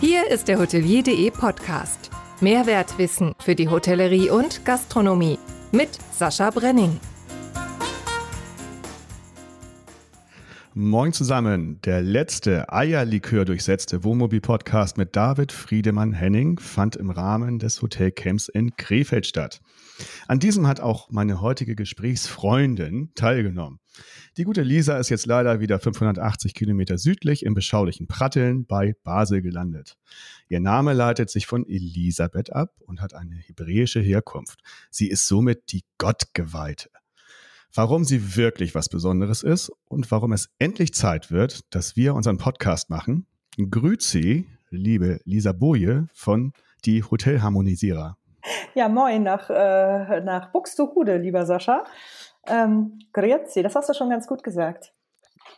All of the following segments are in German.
Hier ist der Hotelier.de Podcast. Mehrwertwissen für die Hotellerie und Gastronomie mit Sascha Brenning. Moin zusammen. Der letzte Eierlikör durchsetzte Wohnmobil-Podcast mit David Friedemann Henning fand im Rahmen des Hotelcamps in Krefeld statt. An diesem hat auch meine heutige Gesprächsfreundin teilgenommen. Die gute Lisa ist jetzt leider wieder 580 Kilometer südlich im beschaulichen Pratteln bei Basel gelandet. Ihr Name leitet sich von Elisabeth ab und hat eine hebräische Herkunft. Sie ist somit die Gottgeweihte. Warum sie wirklich was Besonderes ist und warum es endlich Zeit wird, dass wir unseren Podcast machen, grüezi, liebe Lisa Boje von die Hotelharmonisierer. Ja, moin nach, äh, nach Buxtehude, lieber Sascha. Ähm, grüezi, das hast du schon ganz gut gesagt.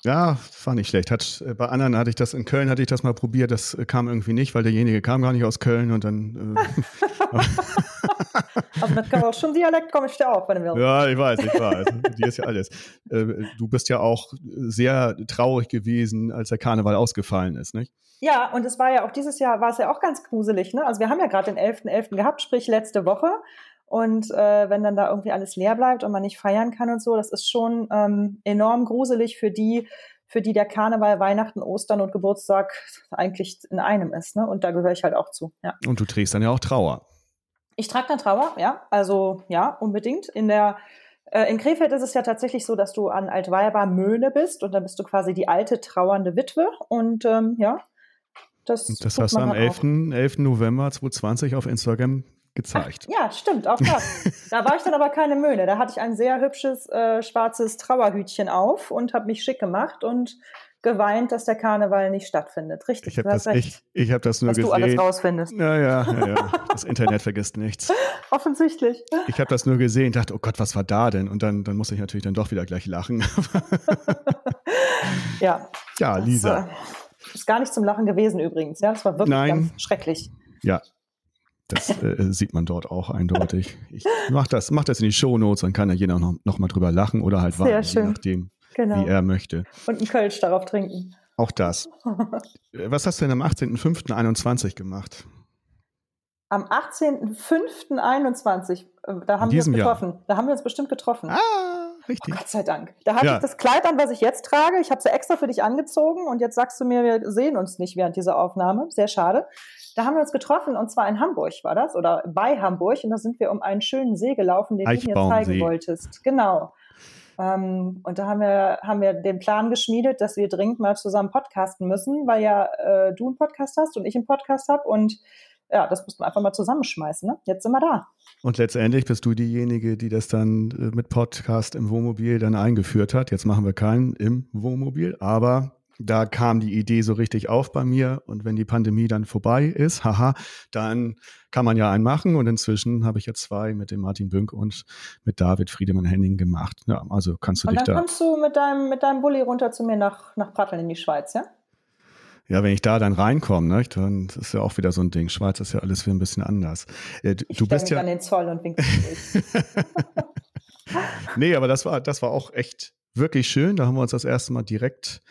Ja, war nicht schlecht. Hat, äh, bei anderen hatte ich das, in Köln hatte ich das mal probiert, das äh, kam irgendwie nicht, weil derjenige kam gar nicht aus Köln und dann. Äh, also mit schon Dialekt komme ich dir auch, wenn du willst. Ja, ich weiß, ich weiß. Die ist ja alles. Äh, du bist ja auch sehr traurig gewesen, als der Karneval ausgefallen ist, nicht? Ja, und es war ja auch dieses Jahr, war es ja auch ganz gruselig, ne? Also wir haben ja gerade den 11.11. .11. gehabt, sprich letzte Woche. Und äh, wenn dann da irgendwie alles leer bleibt und man nicht feiern kann und so, das ist schon ähm, enorm gruselig für die, für die der Karneval, Weihnachten, Ostern und Geburtstag eigentlich in einem ist. Ne? Und da gehöre ich halt auch zu. Ja. Und du trägst dann ja auch Trauer. Ich trage dann Trauer, ja. Also ja, unbedingt. In der äh, in Krefeld ist es ja tatsächlich so, dass du an Altweiber Möhne bist und dann bist du quasi die alte trauernde Witwe. Und ähm, ja, das, das hast du am 11. 11. November 2020 auf Instagram gezeigt. Ach, ja, stimmt, auch das. da war ich dann aber keine Möhne. Da hatte ich ein sehr hübsches äh, schwarzes Trauerhütchen auf und habe mich schick gemacht und geweint, dass der Karneval nicht stattfindet. Richtig, ich habe das, ich, ich hab das nur was gesehen. du alles rausfindest. Ja, ja, ja. Das Internet vergisst nichts. Offensichtlich. Ich habe das nur gesehen, dachte, oh Gott, was war da denn? Und dann, dann muss ich natürlich dann doch wieder gleich lachen. ja. Ja, Lisa. Das, äh, ist gar nicht zum Lachen gewesen übrigens. Ja, das war wirklich Nein. ganz schrecklich. Ja, das äh, sieht man dort auch eindeutig. Ich mach das, mach das in die Shownotes, dann kann ja jeder noch, noch mal drüber lachen oder halt warten, je nachdem, genau. wie er möchte. Und einen Kölsch darauf trinken. Auch das. Was hast du denn am 18.05.21 gemacht? Am 18.05.21, äh, da haben wir uns getroffen. Jahr. Da haben wir uns bestimmt getroffen. Ah, richtig. Oh, Gott sei Dank. Da hatte ja. ich das Kleid an, was ich jetzt trage. Ich habe es ja extra für dich angezogen und jetzt sagst du mir, wir sehen uns nicht während dieser Aufnahme. Sehr schade. Da haben wir uns getroffen und zwar in Hamburg war das oder bei Hamburg und da sind wir um einen schönen See gelaufen, den du mir zeigen wolltest. Genau. Ähm, und da haben wir, haben wir den Plan geschmiedet, dass wir dringend mal zusammen podcasten müssen, weil ja äh, du einen Podcast hast und ich einen Podcast habe und ja, das mussten wir einfach mal zusammenschmeißen. Ne? Jetzt sind wir da. Und letztendlich bist du diejenige, die das dann äh, mit Podcast im Wohnmobil dann eingeführt hat. Jetzt machen wir keinen im Wohnmobil, aber da kam die Idee so richtig auf bei mir. Und wenn die Pandemie dann vorbei ist, haha, dann kann man ja einen machen. Und inzwischen habe ich ja zwei mit dem Martin Bünk und mit David Friedemann Henning gemacht. Ja, also kannst du und dich da. dann kommst du mit deinem, mit deinem Bulli runter zu mir nach, nach Pratteln in die Schweiz, ja? Ja, wenn ich da dann reinkomme, ne, dann ist ja auch wieder so ein Ding. Schweiz ist ja alles wieder ein bisschen anders. Äh, du, ich bist ja an den Zoll und winke Nee, aber das war, das war auch echt wirklich schön. Da haben wir uns das erste Mal direkt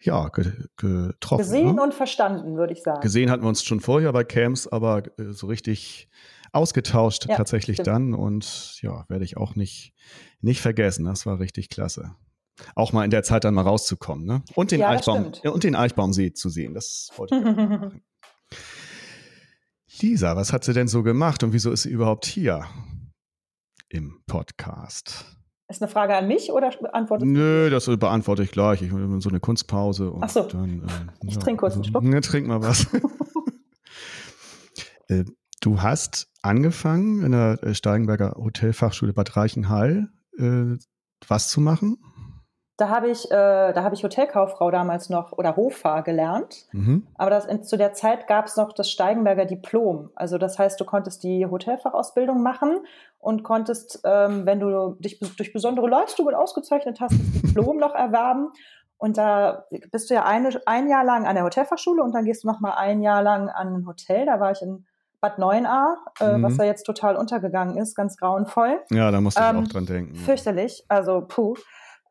ja, getroffen. Gesehen ne? und verstanden, würde ich sagen. Gesehen hatten wir uns schon vorher bei Camps, aber äh, so richtig ausgetauscht ja, tatsächlich stimmt. dann. Und ja, werde ich auch nicht, nicht vergessen. Das war richtig klasse. Auch mal in der Zeit dann mal rauszukommen, ne? Und den ja, Eichbaum und den Eichbaumsee zu sehen. Das wollte ich machen. Lisa, was hat sie denn so gemacht und wieso ist sie überhaupt hier im Podcast? Ist eine Frage an mich oder beantwortest Nö, das beantworte ich gleich. Ich will so eine Kunstpause. Und Ach so. Dann, äh, ich ja, trinke kurz einen Schluck. Ja, trink mal was. äh, du hast angefangen in der äh, Steigenberger Hotelfachschule Bad Reichenhall äh, was zu machen? Da habe ich, äh, da habe ich Hotelkauffrau damals noch oder Hoffahr gelernt. Mhm. Aber das, in, zu der Zeit gab es noch das Steigenberger Diplom. Also das heißt, du konntest die Hotelfachausbildung machen und konntest, ähm, wenn du dich durch besondere Leistungen ausgezeichnet hast, das Diplom noch erwerben. Und da bist du ja eine, ein Jahr lang an der Hotelfachschule und dann gehst du noch mal ein Jahr lang an ein Hotel. Da war ich in Bad 9a, äh, mhm. was da jetzt total untergegangen ist, ganz grauenvoll. Ja, da musst du ähm, auch dran denken. Fürchterlich, also puh.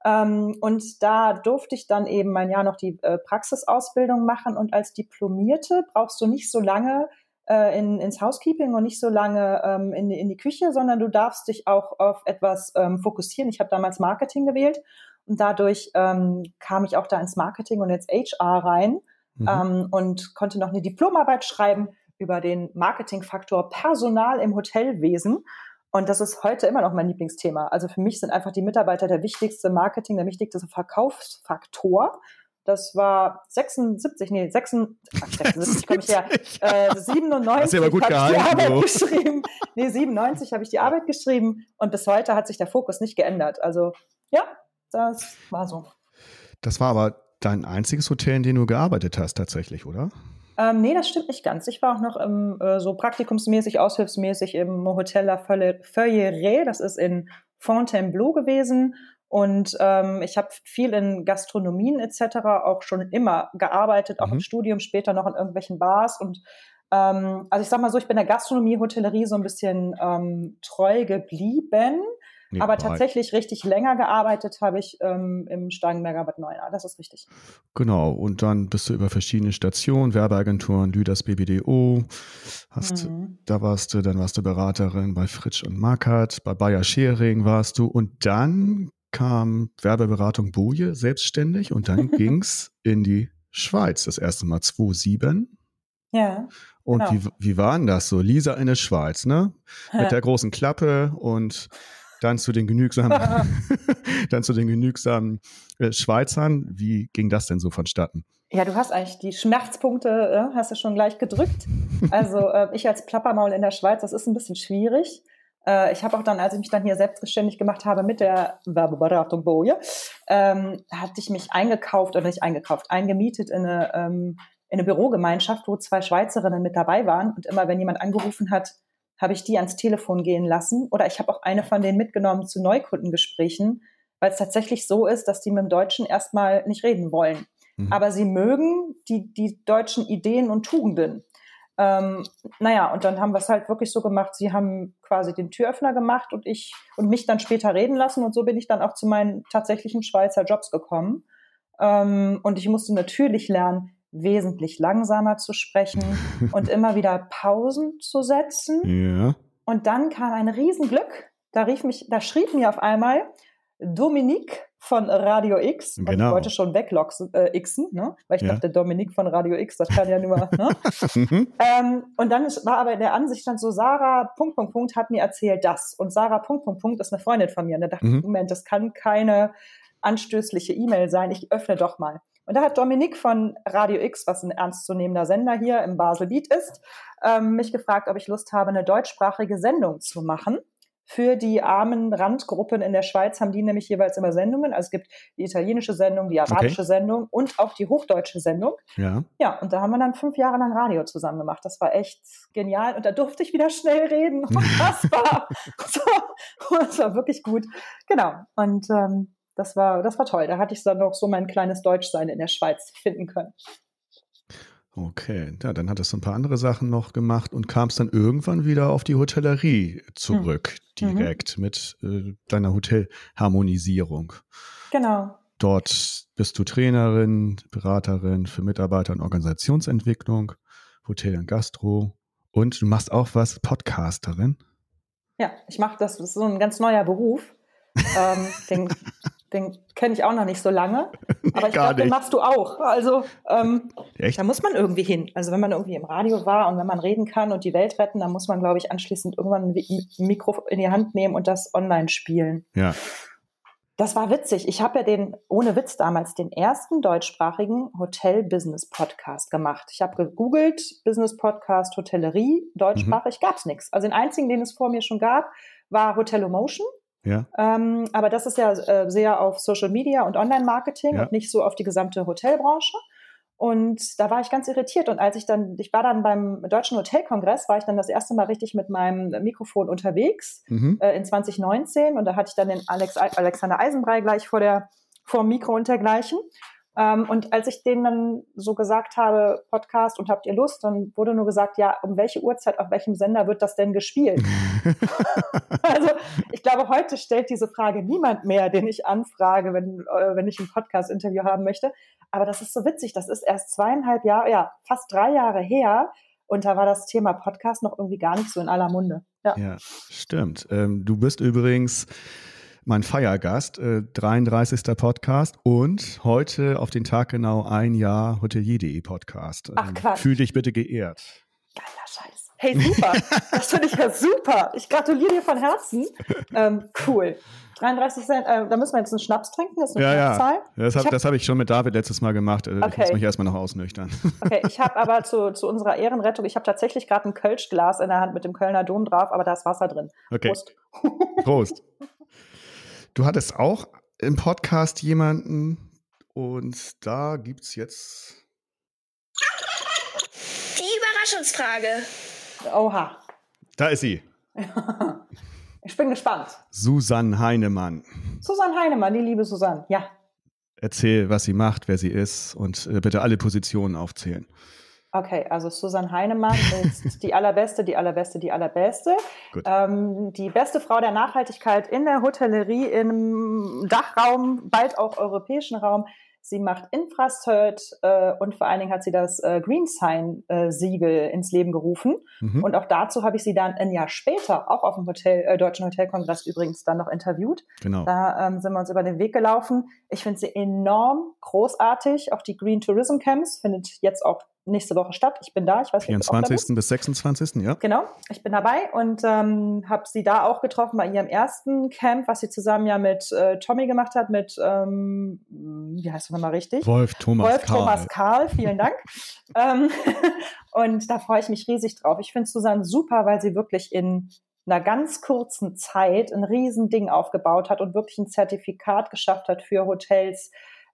Ähm, und da durfte ich dann eben mein Jahr noch die äh, Praxisausbildung machen. Und als Diplomierte brauchst du nicht so lange äh, in, ins Housekeeping und nicht so lange ähm, in, in die Küche, sondern du darfst dich auch auf etwas ähm, fokussieren. Ich habe damals Marketing gewählt und dadurch ähm, kam ich auch da ins Marketing und ins HR rein mhm. ähm, und konnte noch eine Diplomarbeit schreiben über den Marketingfaktor Personal im Hotelwesen. Und das ist heute immer noch mein Lieblingsthema. Also für mich sind einfach die Mitarbeiter der wichtigste Marketing, der wichtigste Verkaufsfaktor. Das war 76, nee, 76, 76 komme ich her. Äh, 97 habe ich die Arbeit so. geschrieben. Nee, 97 habe ich die Arbeit geschrieben und bis heute hat sich der Fokus nicht geändert. Also ja, das war so. Das war aber dein einziges Hotel, in dem du gearbeitet hast tatsächlich, oder? Ähm, nee, das stimmt nicht ganz. Ich war auch noch im, äh, so praktikumsmäßig, aushilfsmäßig im Hotel La Feuilleraie, das ist in Fontainebleau gewesen. Und ähm, ich habe viel in Gastronomien etc. auch schon immer gearbeitet, auch mhm. im Studium, später noch in irgendwelchen Bars. Und ähm, also ich sag mal so, ich bin der Gastronomie, Hotellerie so ein bisschen ähm, treu geblieben. Nee, aber tatsächlich richtig länger gearbeitet habe ich ähm, im Starkenberger Bad Neuenahr. Das ist richtig. Genau. Und dann bist du über verschiedene Stationen, Werbeagenturen, Lüders BBDO, hast, mhm. da warst du, dann warst du Beraterin bei Fritsch und Markert, bei Bayer Schering warst du und dann kam Werbeberatung Boje selbstständig und dann ging es in die Schweiz. Das erste Mal 2007. Ja. Und genau. wie, wie war denn das so? Lisa in der Schweiz, ne? Mit der großen Klappe und dann zu den genügsamen, dann zu den genügsamen äh, Schweizern. Wie ging das denn so vonstatten? Ja, du hast eigentlich die Schmerzpunkte, äh, hast du schon gleich gedrückt. Also äh, ich als Plappermaul in der Schweiz, das ist ein bisschen schwierig. Äh, ich habe auch dann, als ich mich dann hier selbstständig gemacht habe mit der Werbeberatung Boje, ähm, hatte ich mich eingekauft oder nicht eingekauft, eingemietet in eine, ähm, in eine Bürogemeinschaft, wo zwei Schweizerinnen mit dabei waren. Und immer wenn jemand angerufen hat, habe ich die ans Telefon gehen lassen. Oder ich habe auch eine von denen mitgenommen zu Neukundengesprächen, weil es tatsächlich so ist, dass die mit dem Deutschen erstmal nicht reden wollen. Mhm. Aber sie mögen die, die deutschen Ideen und Tugenden. Ähm, naja, und dann haben wir es halt wirklich so gemacht, sie haben quasi den Türöffner gemacht und ich und mich dann später reden lassen und so bin ich dann auch zu meinen tatsächlichen Schweizer Jobs gekommen. Ähm, und ich musste natürlich lernen, wesentlich langsamer zu sprechen und immer wieder Pausen zu setzen. Ja. Und dann kam ein Riesenglück. Da rief mich, da schrieb mir auf einmal Dominique von Radio X. Genau. Und ich wollte schon wegloxen, äh, Xen, ne? weil ich ja. dachte, Dominik von Radio X, das kann ja nur. ne? Mhm. ähm, und dann war aber in der Ansicht dann so, Sarah, Punkt, Punkt, Punkt, hat mir erzählt das. Und Sarah, Punkt, Punkt, Punkt, ist eine Freundin von mir. Und da dachte mhm. ich, Moment, das kann keine anstößliche E-Mail sein. Ich öffne doch mal. Und da hat Dominik von Radio X, was ein ernstzunehmender Sender hier im Basel Beat ist, ähm, mich gefragt, ob ich Lust habe, eine deutschsprachige Sendung zu machen für die armen Randgruppen in der Schweiz haben die nämlich jeweils immer Sendungen. Also es gibt die italienische Sendung, die arabische okay. Sendung und auch die hochdeutsche Sendung. Ja. Ja, und da haben wir dann fünf Jahre lang Radio zusammen gemacht. Das war echt genial. Und da durfte ich wieder schnell reden. Unfassbar. so, das war wirklich gut. Genau. Und ähm, das war, das war toll. Da hatte ich dann noch so mein kleines Deutschsein in der Schweiz finden können. Okay, ja, dann hattest du ein paar andere Sachen noch gemacht und kamst dann irgendwann wieder auf die Hotellerie zurück, hm. direkt mhm. mit äh, deiner Hotelharmonisierung. Genau. Dort bist du Trainerin, Beraterin für Mitarbeiter und Organisationsentwicklung, Hotel und Gastro und du machst auch was, Podcasterin. Ja, ich mache das, das ist so ein ganz neuer Beruf. ähm, den den kenne ich auch noch nicht so lange. Aber ich glaube, den machst du auch. Also ähm, da muss man irgendwie hin. Also wenn man irgendwie im Radio war und wenn man reden kann und die Welt retten, dann muss man, glaube ich, anschließend irgendwann ein Mikro in die Hand nehmen und das online spielen. Ja. Das war witzig. Ich habe ja den, ohne Witz damals, den ersten deutschsprachigen Hotel-Business-Podcast gemacht. Ich habe gegoogelt, Business-Podcast, Hotellerie, deutschsprachig, mhm. gab es nichts. Also den einzigen, den es vor mir schon gab, war Hotelomotion. Ja. Ähm, aber das ist ja äh, sehr auf Social Media und Online-Marketing ja. und nicht so auf die gesamte Hotelbranche. Und da war ich ganz irritiert. Und als ich dann, ich war dann beim Deutschen Hotelkongress, war ich dann das erste Mal richtig mit meinem Mikrofon unterwegs mhm. äh, in 2019. Und da hatte ich dann den Alex, Alexander Eisenbrei gleich vor der, vor dem Mikro und dergleichen. Ähm, und als ich denen dann so gesagt habe, Podcast und habt ihr Lust, dann wurde nur gesagt, ja, um welche Uhrzeit, auf welchem Sender wird das denn gespielt? also ich glaube, heute stellt diese Frage niemand mehr, den ich anfrage, wenn, äh, wenn ich ein Podcast-Interview haben möchte. Aber das ist so witzig. Das ist erst zweieinhalb Jahre, ja, fast drei Jahre her. Und da war das Thema Podcast noch irgendwie gar nicht so in aller Munde. Ja, ja stimmt. Ähm, du bist übrigens mein Feiergast, äh, 33. Podcast und heute auf den Tag genau ein Jahr Hotelier.de Podcast. Ach, ähm, Quatsch. Fühl dich bitte geehrt. Geiler Scheiß. Hey, super. das finde ich ja super. Ich gratuliere dir von Herzen. Ähm, cool. 33 Cent, äh, da müssen wir jetzt einen Schnaps trinken, das ist eine ja. Ja, das habe hab, hab ich schon mit David letztes Mal gemacht. Okay. Ich muss mich erstmal noch ausnüchtern. Okay, ich habe aber zu, zu unserer Ehrenrettung, ich habe tatsächlich gerade ein Kölschglas in der Hand mit dem Kölner Dom drauf, aber da ist Wasser drin. Okay. Prost. Prost. Du hattest auch im Podcast jemanden und da gibt es jetzt. Die Überraschungsfrage. Oha. Da ist sie. ich bin gespannt. Susanne Heinemann. Susanne Heinemann, die liebe Susanne, ja. Erzähl, was sie macht, wer sie ist und äh, bitte alle Positionen aufzählen. Okay, also Susanne Heinemann ist die allerbeste, die allerbeste, die allerbeste. Ähm, die beste Frau der Nachhaltigkeit in der Hotellerie im Dachraum, bald auch europäischen Raum. Sie macht Infrastert äh, und vor allen Dingen hat sie das äh, Green Sign äh, Siegel ins Leben gerufen. Mhm. Und auch dazu habe ich sie dann ein Jahr später, auch auf dem Hotel, äh, Deutschen Hotelkongress übrigens, dann noch interviewt. Genau. Da ähm, sind wir uns über den Weg gelaufen. Ich finde sie enorm großartig. Auch die Green Tourism Camps findet jetzt auch nächste Woche statt. Ich bin da. Ich weiß 24. bis 26. Ja. Genau, ich bin dabei und ähm, habe sie da auch getroffen bei ihrem ersten Camp, was sie zusammen ja mit äh, Tommy gemacht hat, mit, ähm, wie heißt du nochmal richtig? Wolf Thomas Wolf Karl. Thomas Karl, vielen Dank. ähm, und da freue ich mich riesig drauf. Ich finde Susanne super, weil sie wirklich in einer ganz kurzen Zeit ein Riesending aufgebaut hat und wirklich ein Zertifikat geschafft hat für Hotels,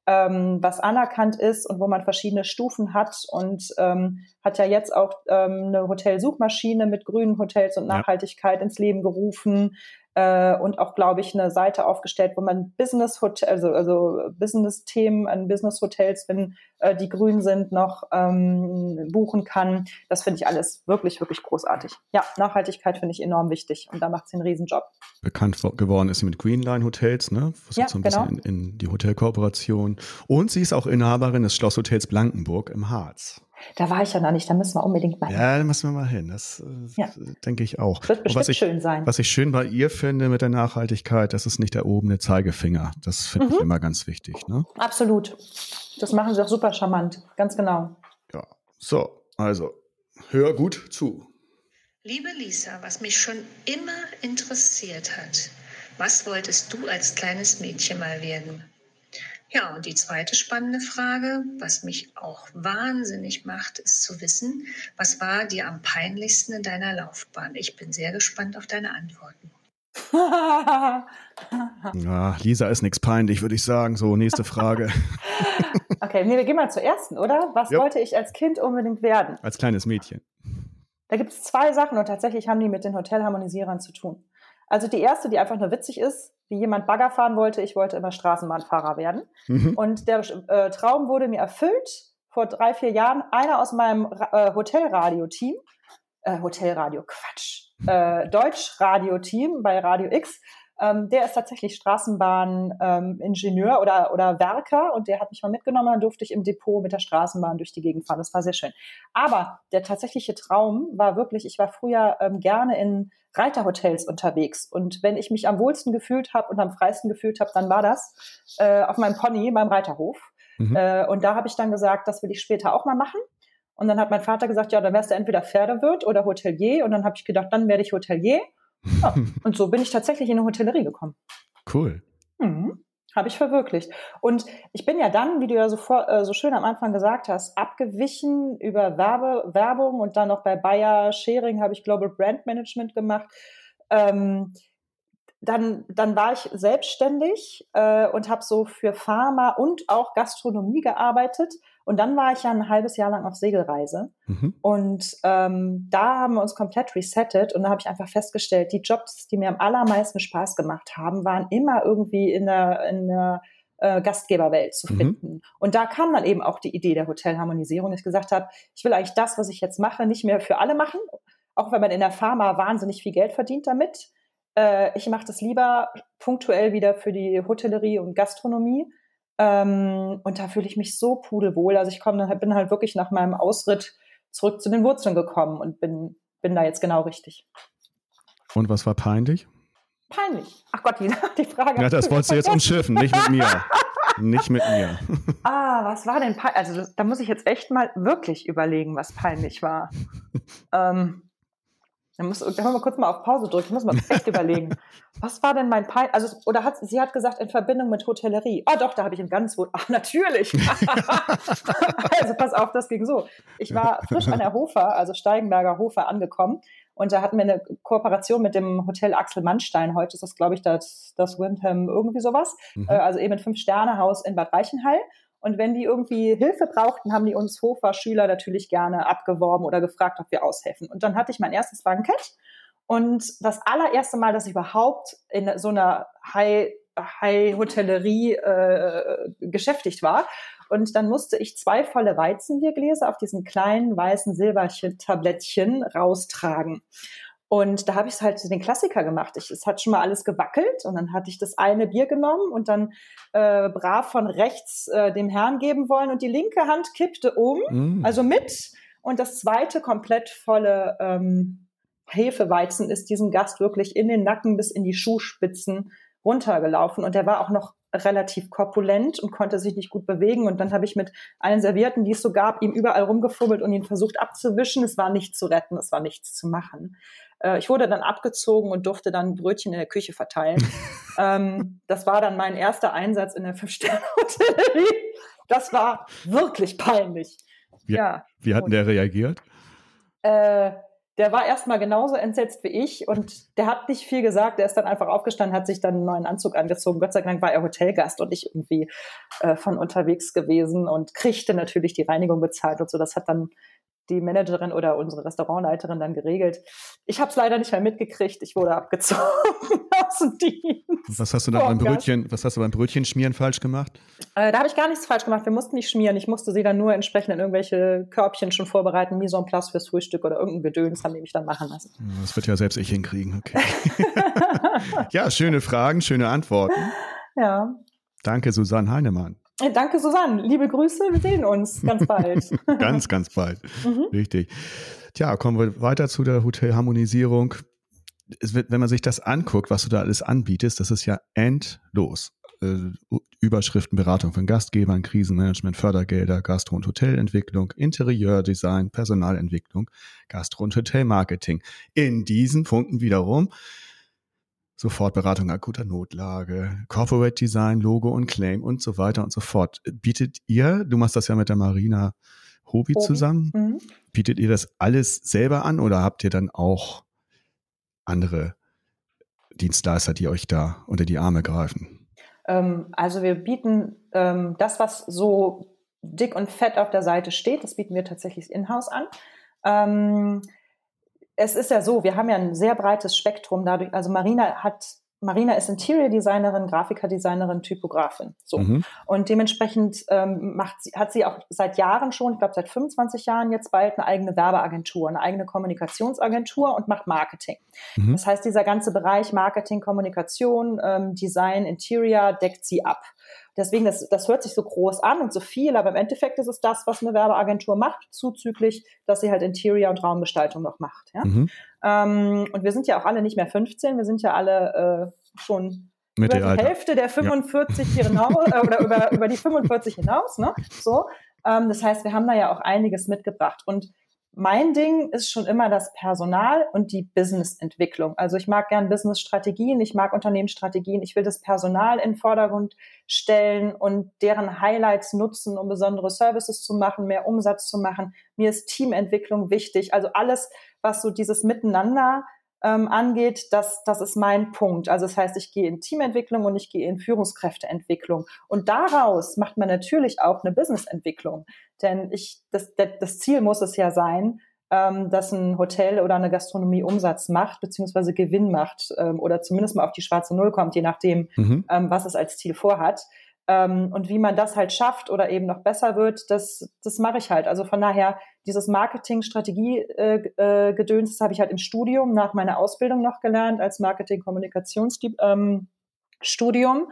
ähm, was anerkannt ist und wo man verschiedene Stufen hat und ähm, hat ja jetzt auch ähm, eine Hotelsuchmaschine mit grünen Hotels und Nachhaltigkeit ja. ins Leben gerufen äh, und auch, glaube ich, eine Seite aufgestellt, wo man Business Hotel, also, also Business-Themen an Business-Hotels, wenn äh, die grün sind, noch ähm, buchen kann. Das finde ich alles wirklich, wirklich großartig. Ja, Nachhaltigkeit finde ich enorm wichtig und da macht sie einen Riesenjob. Bekannt geworden ist sie mit Greenline Hotels, ne? Was ja, so ein genau. bisschen in, in die Hotelkooperation. Und sie ist auch Inhaberin des Schlosshotels Blankenburg im Harz. Da war ich ja noch nicht, da müssen wir unbedingt mal hin. Ja, da müssen wir mal hin. Das äh, ja. denke ich auch. Wird bestimmt ich, schön sein. Was ich schön bei ihr finde mit der Nachhaltigkeit, das ist nicht der obene Zeigefinger. Das finde mhm. ich immer ganz wichtig. Ne? Absolut. Das machen sie auch super charmant. Ganz genau. Ja, so, also hör gut zu. Liebe Lisa, was mich schon immer interessiert hat, was wolltest du als kleines Mädchen mal werden? Ja, und die zweite spannende Frage, was mich auch wahnsinnig macht, ist zu wissen, was war dir am peinlichsten in deiner Laufbahn? Ich bin sehr gespannt auf deine Antworten. ja, Lisa ist nichts peinlich, würde ich sagen. So, nächste Frage. okay, nee, wir gehen mal zur ersten, oder? Was ja. wollte ich als Kind unbedingt werden? Als kleines Mädchen. Da gibt es zwei Sachen und tatsächlich haben die mit den Hotelharmonisierern zu tun. Also die erste, die einfach nur witzig ist, wie jemand Bagger fahren wollte, ich wollte immer Straßenbahnfahrer werden. Mhm. Und der äh, Traum wurde mir erfüllt vor drei, vier Jahren. Einer aus meinem äh, Hotelradio-Team, äh, Hotelradio, Quatsch, äh, Deutschradio-Team bei Radio X, ähm, der ist tatsächlich Straßenbahningenieur ähm, oder, oder Werker und der hat mich mal mitgenommen. Dann durfte ich im Depot mit der Straßenbahn durch die Gegend fahren. Das war sehr schön. Aber der tatsächliche Traum war wirklich, ich war früher ähm, gerne in Reiterhotels unterwegs. Und wenn ich mich am wohlsten gefühlt habe und am freisten gefühlt habe, dann war das äh, auf meinem Pony beim Reiterhof. Mhm. Äh, und da habe ich dann gesagt, das will ich später auch mal machen. Und dann hat mein Vater gesagt, ja, dann wärst du entweder Pferdewirt oder Hotelier. Und dann habe ich gedacht, dann werde ich Hotelier. Ja, und so bin ich tatsächlich in eine Hotellerie gekommen. Cool. Mhm. Habe ich verwirklicht. Und ich bin ja dann, wie du ja so, vor, äh, so schön am Anfang gesagt hast, abgewichen über Werbe, Werbung und dann noch bei Bayer Sharing habe ich Global Brand Management gemacht. Ähm, dann, dann war ich selbstständig äh, und habe so für Pharma und auch Gastronomie gearbeitet. Und dann war ich ja ein halbes Jahr lang auf Segelreise. Mhm. Und ähm, da haben wir uns komplett resettet. Und da habe ich einfach festgestellt, die Jobs, die mir am allermeisten Spaß gemacht haben, waren immer irgendwie in der, in der äh, Gastgeberwelt zu mhm. finden. Mhm. Und da kam dann eben auch die Idee der Hotelharmonisierung, dass ich gesagt habe, ich will eigentlich das, was ich jetzt mache, nicht mehr für alle machen, auch wenn man in der Pharma wahnsinnig viel Geld verdient damit. Äh, ich mache das lieber punktuell wieder für die Hotellerie und Gastronomie. Ähm, und da fühle ich mich so pudelwohl. Also ich komme, bin halt wirklich nach meinem Ausritt zurück zu den Wurzeln gekommen und bin, bin da jetzt genau richtig. Und was war peinlich? Peinlich. Ach Gott, die, die Frage. Ja, das wolltest du jetzt umschiffen, nicht mit mir. Nicht mit mir. ah, was war denn peinlich? Also da muss ich jetzt echt mal wirklich überlegen, was peinlich war. ähm, da muss, da wir kurz mal auf Pause drücken. Ich muss mal echt überlegen. Was war denn mein Pein? Also, oder hat, sie hat gesagt, in Verbindung mit Hotellerie. Oh, doch, da habe ich ein ganz Wort. Ach, natürlich. also, pass auf, das ging so. Ich war frisch an der Hofer, also Steigenberger Hofer, angekommen. Und da hatten wir eine Kooperation mit dem Hotel Axel Mannstein. Heute ist das, glaube ich, das, das Windham irgendwie sowas. Mhm. Äh, also eben ein Fünf-Sterne-Haus in Bad Reichenhall. Und wenn die irgendwie Hilfe brauchten, haben die uns Hofer-Schüler natürlich gerne abgeworben oder gefragt, ob wir aushelfen. Und dann hatte ich mein erstes Bankett. Und das allererste Mal, dass ich überhaupt in so einer High High-Hotellerie äh, geschäftigt war. Und dann musste ich zwei volle Weizenbiergläser auf diesen kleinen weißen Silberchen-Tablettchen raustragen. Und da habe ich halt den Klassiker gemacht. Ich, es hat schon mal alles gewackelt und dann hatte ich das eine Bier genommen und dann äh, brav von rechts äh, dem Herrn geben wollen und die linke Hand kippte um, mm. also mit. Und das zweite komplett volle ähm, Hefeweizen ist diesem Gast wirklich in den Nacken bis in die Schuhspitzen runtergelaufen. Und der war auch noch relativ korpulent und konnte sich nicht gut bewegen. Und dann habe ich mit allen Servierten, die es so gab, ihm überall rumgefummelt und ihn versucht abzuwischen. Es war nicht zu retten, es war nichts zu machen. Äh, ich wurde dann abgezogen und durfte dann Brötchen in der Küche verteilen. ähm, das war dann mein erster Einsatz in der Fünf-Sterne-Hotellerie. Das war wirklich peinlich. Wie, ja. wie hat der reagiert? Äh, der war erstmal genauso entsetzt wie ich und der hat nicht viel gesagt. Der ist dann einfach aufgestanden, hat sich dann einen neuen Anzug angezogen. Gott sei Dank war er Hotelgast und nicht irgendwie äh, von unterwegs gewesen und kriegte natürlich die Reinigung bezahlt und so. Das hat dann die Managerin oder unsere Restaurantleiterin dann geregelt. Ich habe es leider nicht mehr mitgekriegt. Ich wurde abgezogen aus dem Dienst. Was hast du da beim Brötchen, was hast du beim Brötchenschmieren falsch gemacht? Äh, da habe ich gar nichts falsch gemacht. Wir mussten nicht schmieren. Ich musste sie dann nur entsprechend in irgendwelche Körbchen schon vorbereiten, Mise en place fürs Frühstück oder irgendein Gedöns haben die mich dann machen lassen. Das wird ja selbst ich hinkriegen. Okay. ja, schöne Fragen, schöne Antworten. Ja. Danke, Susanne Heinemann. Danke, Susanne. Liebe Grüße. Wir sehen uns ganz bald. ganz, ganz bald. Mhm. Richtig. Tja, kommen wir weiter zu der Hotelharmonisierung. Wird, wenn man sich das anguckt, was du da alles anbietest, das ist ja endlos. Äh, Überschriften, Beratung von Gastgebern, Krisenmanagement, Fördergelder, Gastro- und Hotelentwicklung, Interieurdesign, Personalentwicklung, Gastro- und Hotelmarketing. In diesen Punkten wiederum Sofortberatung akuter Notlage, Corporate Design, Logo und Claim und so weiter und so fort. Bietet ihr, du machst das ja mit der Marina Hobby, Hobby. zusammen, mhm. bietet ihr das alles selber an oder habt ihr dann auch andere Dienstleister, die euch da unter die Arme greifen? Ähm, also wir bieten ähm, das, was so dick und fett auf der Seite steht, das bieten wir tatsächlich in-house an. Ähm, es ist ja so, wir haben ja ein sehr breites Spektrum dadurch. Also Marina hat Marina ist Interior Designerin, Grafikerdesignerin, Typografin. So. Mhm. Und dementsprechend ähm, macht sie, hat sie auch seit Jahren schon, ich glaube seit 25 Jahren jetzt bald eine eigene Werbeagentur, eine eigene Kommunikationsagentur und macht Marketing. Mhm. Das heißt, dieser ganze Bereich Marketing, Kommunikation, ähm, Design, Interior deckt sie ab. Deswegen, das, das hört sich so groß an und so viel, aber im Endeffekt ist es das, was eine Werbeagentur macht, zuzüglich, dass sie halt Interior und Raumgestaltung noch macht. Ja? Mhm. Ähm, und wir sind ja auch alle nicht mehr 15, wir sind ja alle äh, schon Mitte über die Alter. Hälfte der 45 ja. hinaus äh, oder über, über die 45 hinaus. Ne? So, ähm, das heißt, wir haben da ja auch einiges mitgebracht. Und mein Ding ist schon immer das Personal und die Businessentwicklung. Also ich mag gern Businessstrategien, ich mag Unternehmensstrategien, ich will das Personal in den Vordergrund stellen und deren Highlights nutzen, um besondere Services zu machen, mehr Umsatz zu machen. Mir ist Teamentwicklung wichtig. Also alles, was so dieses Miteinander ähm, angeht, das, das ist mein Punkt. Also das heißt, ich gehe in Teamentwicklung und ich gehe in Führungskräfteentwicklung. Und daraus macht man natürlich auch eine Businessentwicklung. Denn ich, das, das Ziel muss es ja sein, ähm, dass ein Hotel oder eine Gastronomie Umsatz macht, beziehungsweise Gewinn macht ähm, oder zumindest mal auf die schwarze Null kommt, je nachdem, mhm. ähm, was es als Ziel vorhat. Ähm, und wie man das halt schafft oder eben noch besser wird, das, das mache ich halt. Also von daher, dieses Marketing-Strategie-Gedöns, äh, äh, das habe ich halt im Studium nach meiner Ausbildung noch gelernt, als Marketing-Kommunikationsstudium. Ähm,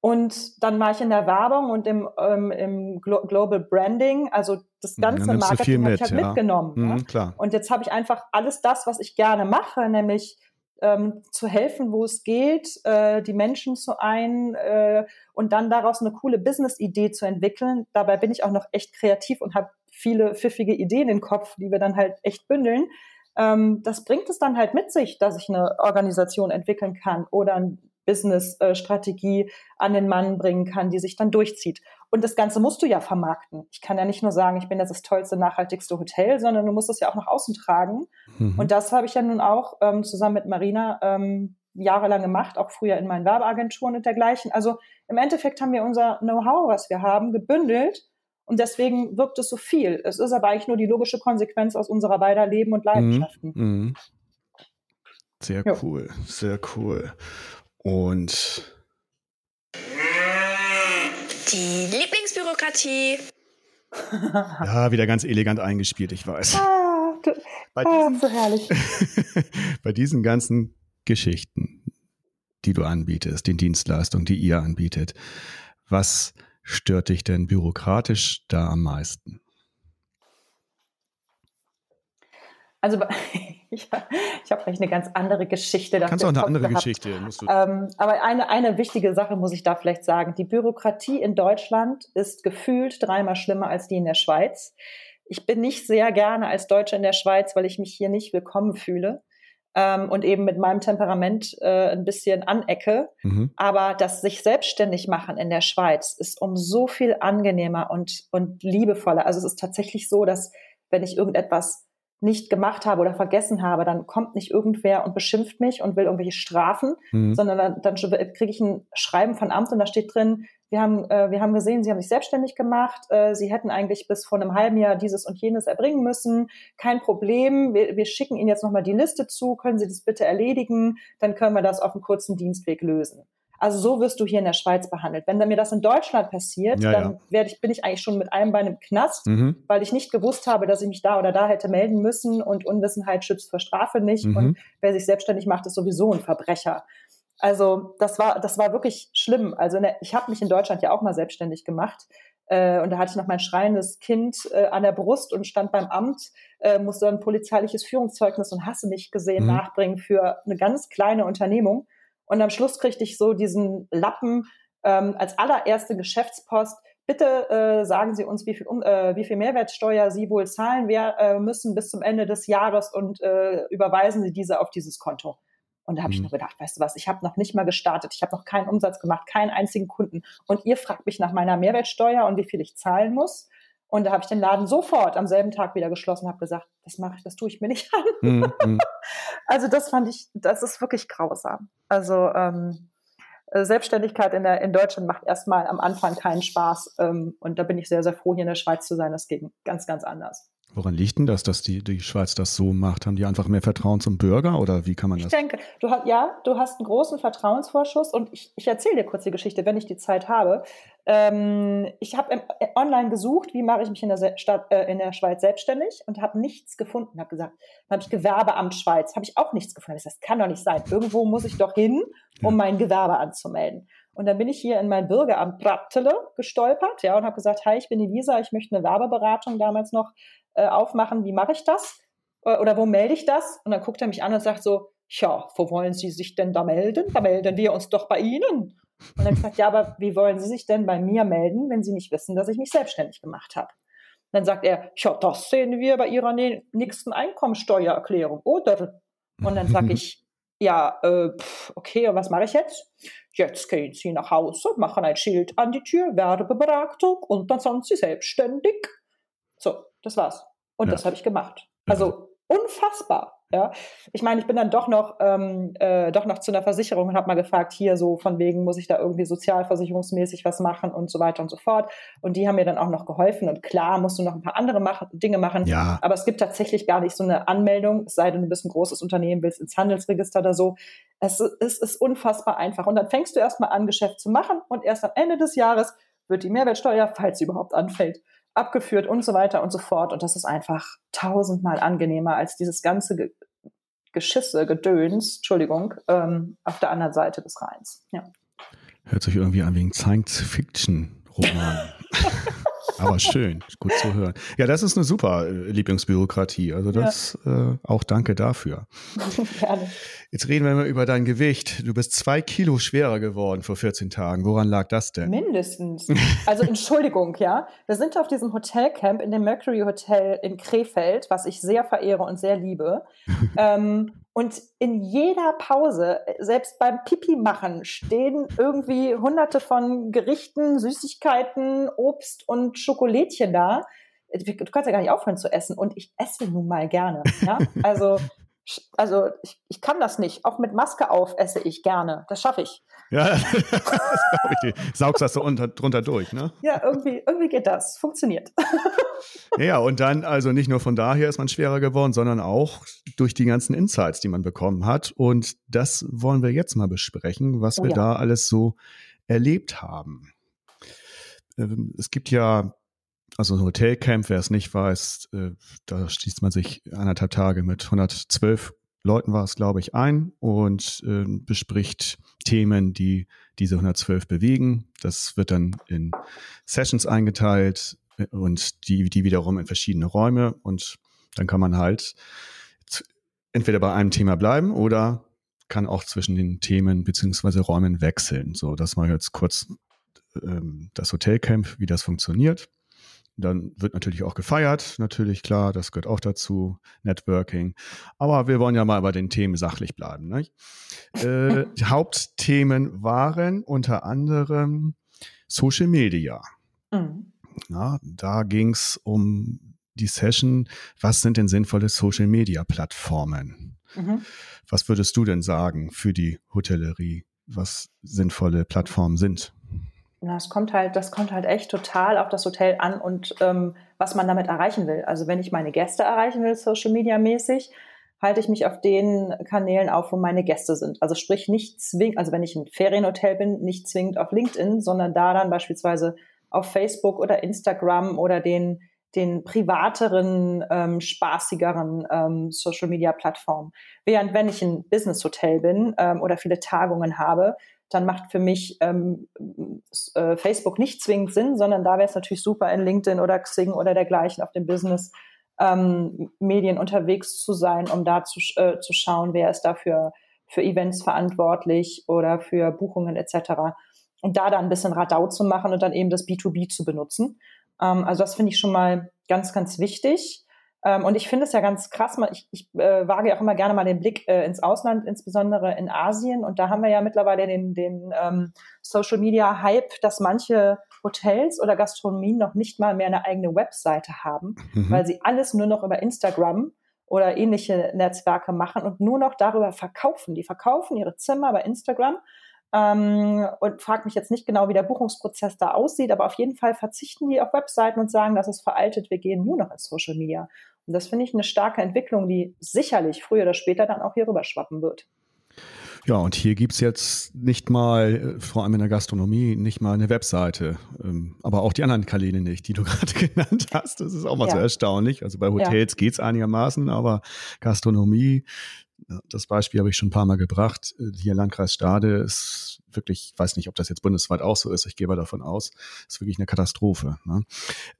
und dann war ich in der Werbung und im, ähm, im Glo Global Branding, also das ganze Marketing habe ich halt ja. mitgenommen. Mhm, ja. klar. Und jetzt habe ich einfach alles das, was ich gerne mache, nämlich ähm, zu helfen, wo es geht, äh, die Menschen zu ein äh, und dann daraus eine coole Business-Idee zu entwickeln. Dabei bin ich auch noch echt kreativ und habe viele pfiffige Ideen im Kopf, die wir dann halt echt bündeln. Ähm, das bringt es dann halt mit sich, dass ich eine Organisation entwickeln kann oder ein Business-Strategie an den Mann bringen kann, die sich dann durchzieht. Und das Ganze musst du ja vermarkten. Ich kann ja nicht nur sagen, ich bin jetzt das tollste, nachhaltigste Hotel, sondern du musst es ja auch nach außen tragen. Mhm. Und das habe ich ja nun auch ähm, zusammen mit Marina ähm, jahrelang gemacht, auch früher in meinen Werbeagenturen und dergleichen. Also im Endeffekt haben wir unser Know-how, was wir haben, gebündelt. Und deswegen wirkt es so viel. Es ist aber eigentlich nur die logische Konsequenz aus unserer beider Leben und Leidenschaften. Mhm. mhm. Sehr jo. cool, sehr cool. Und die Lieblingsbürokratie. ja, wieder ganz elegant eingespielt, ich weiß. Ah, du, bei ah, diesen, so herrlich. bei diesen ganzen Geschichten, die du anbietest, den Dienstleistungen, die ihr anbietet, was stört dich denn bürokratisch da am meisten? Also ich, ich habe vielleicht eine ganz andere Geschichte. Kannst auch eine andere gehabt. Geschichte. Ähm, aber eine, eine wichtige Sache muss ich da vielleicht sagen. Die Bürokratie in Deutschland ist gefühlt dreimal schlimmer als die in der Schweiz. Ich bin nicht sehr gerne als Deutsche in der Schweiz, weil ich mich hier nicht willkommen fühle ähm, und eben mit meinem Temperament äh, ein bisschen anecke. Mhm. Aber das sich selbstständig machen in der Schweiz ist um so viel angenehmer und, und liebevoller. Also es ist tatsächlich so, dass wenn ich irgendetwas nicht gemacht habe oder vergessen habe, dann kommt nicht irgendwer und beschimpft mich und will irgendwelche Strafen, mhm. sondern dann, dann kriege ich ein Schreiben von Amt und da steht drin, wir haben, äh, wir haben gesehen, Sie haben sich selbstständig gemacht, äh, Sie hätten eigentlich bis vor einem halben Jahr dieses und jenes erbringen müssen, kein Problem, wir, wir schicken Ihnen jetzt nochmal die Liste zu, können Sie das bitte erledigen, dann können wir das auf einem kurzen Dienstweg lösen. Also so wirst du hier in der Schweiz behandelt. Wenn mir das in Deutschland passiert, ja, dann werde ich, bin ich eigentlich schon mit einem Bein im Knast, mhm. weil ich nicht gewusst habe, dass ich mich da oder da hätte melden müssen und Unwissenheit schützt vor Strafe nicht. Mhm. Und wer sich selbstständig macht, ist sowieso ein Verbrecher. Also das war, das war wirklich schlimm. Also der, ich habe mich in Deutschland ja auch mal selbstständig gemacht. Äh, und da hatte ich noch mein schreiendes Kind äh, an der Brust und stand beim Amt, äh, musste ein polizeiliches Führungszeugnis und hasse nicht gesehen mhm. nachbringen für eine ganz kleine Unternehmung. Und am Schluss kriegte ich so diesen Lappen ähm, als allererste Geschäftspost. Bitte äh, sagen Sie uns, wie viel, äh, wie viel Mehrwertsteuer Sie wohl zahlen wir, äh, müssen bis zum Ende des Jahres und äh, überweisen Sie diese auf dieses Konto. Und da habe mhm. ich nur gedacht, weißt du was, ich habe noch nicht mal gestartet, ich habe noch keinen Umsatz gemacht, keinen einzigen Kunden. Und ihr fragt mich nach meiner Mehrwertsteuer und wie viel ich zahlen muss. Und da habe ich den Laden sofort am selben Tag wieder geschlossen, habe gesagt, das mache ich, das tue ich mir nicht an. Mhm, mhm. also das fand ich, das ist wirklich grausam. Also ähm, äh, Selbstständigkeit in, der, in Deutschland macht erstmal am Anfang keinen Spaß. Ähm, und da bin ich sehr, sehr froh, hier in der Schweiz zu sein. Das ging ganz, ganz anders. Woran liegt denn das, dass die, die Schweiz das so macht? Haben die einfach mehr Vertrauen zum Bürger oder wie kann man das? Ich denke, du hast, ja, du hast einen großen Vertrauensvorschuss und ich, ich erzähle dir kurz die Geschichte, wenn ich die Zeit habe. Ähm, ich habe äh, online gesucht, wie mache ich mich in der, Stadt, äh, in der Schweiz selbstständig und habe nichts gefunden. Habe gesagt, dann habe ich Gewerbeamt Schweiz, habe ich auch nichts gefunden. Ich das kann doch nicht sein. Irgendwo muss ich doch hin, um ja. mein Gewerbe anzumelden. Und dann bin ich hier in mein Bürgeramt Brattele gestolpert, ja, und habe gesagt, hi, ich bin die Lisa, ich möchte eine Werbeberatung damals noch äh, aufmachen. Wie mache ich das? Äh, oder wo melde ich das? Und dann guckt er mich an und sagt so, ja, wo wollen Sie sich denn da melden? Da melden wir uns doch bei Ihnen. Und dann gesagt, ja, aber wie wollen Sie sich denn bei mir melden, wenn Sie nicht wissen, dass ich mich selbstständig gemacht habe? Dann sagt er, ja, das sehen wir bei Ihrer nächsten Einkommensteuererklärung, oder? Und dann sage ich, ja, äh, okay, und was mache ich jetzt? Jetzt gehen Sie nach Hause, machen ein Schild an die Tür, Werbeberatung und dann sind Sie selbstständig. So, das war's. Und ja. das habe ich gemacht. Also unfassbar. Ja, ich meine, ich bin dann doch noch, ähm, äh, doch noch zu einer Versicherung und habe mal gefragt, hier so von wegen, muss ich da irgendwie sozialversicherungsmäßig was machen und so weiter und so fort. Und die haben mir dann auch noch geholfen. Und klar, musst du noch ein paar andere machen, Dinge machen. Ja. Aber es gibt tatsächlich gar nicht so eine Anmeldung, es sei denn, du bist ein großes Unternehmen, willst ins Handelsregister oder so. Es, es ist unfassbar einfach. Und dann fängst du erstmal an, Geschäft zu machen und erst am Ende des Jahres wird die Mehrwertsteuer, falls sie überhaupt anfällt, abgeführt und so weiter und so fort. Und das ist einfach tausendmal angenehmer als dieses ganze Ge Geschisse, Gedöns, Entschuldigung, ähm, auf der anderen Seite des Rheins. Ja. Hört sich irgendwie an wie ein Science-Fiction-Roman. Aber schön, gut zu hören. Ja, das ist eine super äh, Lieblingsbürokratie. Also das ja. äh, auch danke dafür. Gerne. Jetzt reden wir mal über dein Gewicht. Du bist zwei Kilo schwerer geworden vor 14 Tagen. Woran lag das denn? Mindestens. Also Entschuldigung, ja. Wir sind auf diesem Hotelcamp in dem Mercury Hotel in Krefeld, was ich sehr verehre und sehr liebe. ähm, und in jeder Pause, selbst beim Pipi machen, stehen irgendwie hunderte von Gerichten, Süßigkeiten, Obst und Schokolädchen da. Du kannst ja gar nicht aufhören zu essen. Und ich esse nun mal gerne. Ja? Also also ich, ich kann das nicht. Auch mit Maske auf esse ich gerne. Das schaffe ich. Ja, das glaube ich. Saugst das so unter, drunter durch, ne? Ja, irgendwie, irgendwie geht das. Funktioniert. Ja, und dann, also nicht nur von daher ist man schwerer geworden, sondern auch durch die ganzen Insights, die man bekommen hat. Und das wollen wir jetzt mal besprechen, was oh, wir ja. da alles so erlebt haben. Ähm, es gibt ja also ein Hotelcamp, wer es nicht weiß, äh, da schließt man sich anderthalb Tage mit 112 Leuten war es, glaube ich, ein und äh, bespricht Themen, die diese 112 bewegen. Das wird dann in Sessions eingeteilt äh, und die, die wiederum in verschiedene Räume und dann kann man halt entweder bei einem Thema bleiben oder kann auch zwischen den Themen beziehungsweise Räumen wechseln. So, das mal jetzt kurz ähm, das Hotelcamp, wie das funktioniert. Dann wird natürlich auch gefeiert, natürlich klar, das gehört auch dazu, Networking. Aber wir wollen ja mal bei den Themen sachlich bleiben. Nicht? Äh, die Hauptthemen waren unter anderem Social Media. Mhm. Ja, da ging es um die Session, was sind denn sinnvolle Social Media Plattformen? Mhm. Was würdest du denn sagen für die Hotellerie, was sinnvolle Plattformen sind? Na, es kommt halt, das kommt halt echt total auf das Hotel an und ähm, was man damit erreichen will. Also wenn ich meine Gäste erreichen will, Social Media mäßig, halte ich mich auf den Kanälen auf, wo meine Gäste sind. Also sprich nicht zwingend, also wenn ich ein Ferienhotel bin, nicht zwingend auf LinkedIn, sondern da dann beispielsweise auf Facebook oder Instagram oder den den privateren, ähm, spaßigeren ähm, Social-Media-Plattformen. Während wenn ich ein Business-Hotel bin ähm, oder viele Tagungen habe, dann macht für mich ähm, äh, Facebook nicht zwingend Sinn, sondern da wäre es natürlich super, in LinkedIn oder Xing oder dergleichen auf dem Business ähm, Medien unterwegs zu sein, um da zu, äh, zu schauen, wer ist dafür für Events verantwortlich oder für Buchungen etc. Und da dann ein bisschen Radau zu machen und dann eben das B2B zu benutzen. Ähm, also das finde ich schon mal ganz, ganz wichtig. Ähm, und ich finde es ja ganz krass, ich, ich äh, wage auch immer gerne mal den Blick äh, ins Ausland, insbesondere in Asien. Und da haben wir ja mittlerweile den, den ähm, Social Media Hype, dass manche Hotels oder Gastronomien noch nicht mal mehr eine eigene Webseite haben, mhm. weil sie alles nur noch über Instagram oder ähnliche Netzwerke machen und nur noch darüber verkaufen. Die verkaufen ihre Zimmer bei Instagram ähm, und frage mich jetzt nicht genau, wie der Buchungsprozess da aussieht, aber auf jeden Fall verzichten die auf Webseiten und sagen, das ist veraltet, wir gehen nur noch in Social Media. Und das finde ich eine starke Entwicklung, die sicherlich früher oder später dann auch hier rüber schwappen wird. Ja, und hier gibt es jetzt nicht mal, äh, vor allem in der Gastronomie, nicht mal eine Webseite. Ähm, aber auch die anderen Kanäle nicht, die du gerade genannt hast. Das ist auch mal ja. so erstaunlich. Also bei Hotels ja. es einigermaßen, aber Gastronomie, das Beispiel habe ich schon ein paar Mal gebracht. Äh, hier Landkreis Stade ist wirklich, ich weiß nicht, ob das jetzt bundesweit auch so ist, ich gehe mal davon aus, ist wirklich eine Katastrophe. Ne?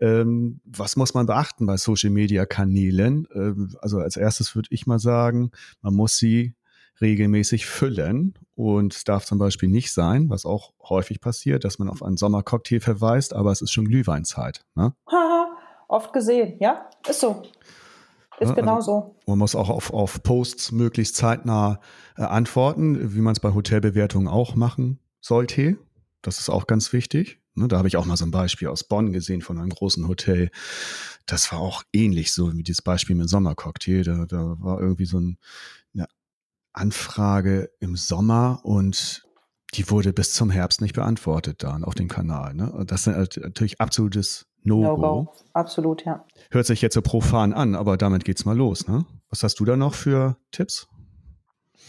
Ähm, was muss man beachten bei Social Media Kanälen? Ähm, also als erstes würde ich mal sagen, man muss sie regelmäßig füllen und es darf zum Beispiel nicht sein, was auch häufig passiert, dass man auf einen Sommercocktail verweist, aber es ist schon Glühweinzeit. Ne? Oft gesehen, ja, ist so. Ist genau also, so. Man muss auch auf, auf Posts möglichst zeitnah äh, antworten, wie man es bei Hotelbewertungen auch machen sollte. Das ist auch ganz wichtig. Ne, da habe ich auch mal so ein Beispiel aus Bonn gesehen von einem großen Hotel. Das war auch ähnlich so wie dieses Beispiel mit Sommercocktail. Da, da war irgendwie so ein, eine Anfrage im Sommer und die wurde bis zum Herbst nicht beantwortet dann auf dem Kanal. Ne? Das ist natürlich absolutes No-Go. No Absolut, ja. Hört sich jetzt so profan an, aber damit geht's mal los. Ne? Was hast du da noch für Tipps?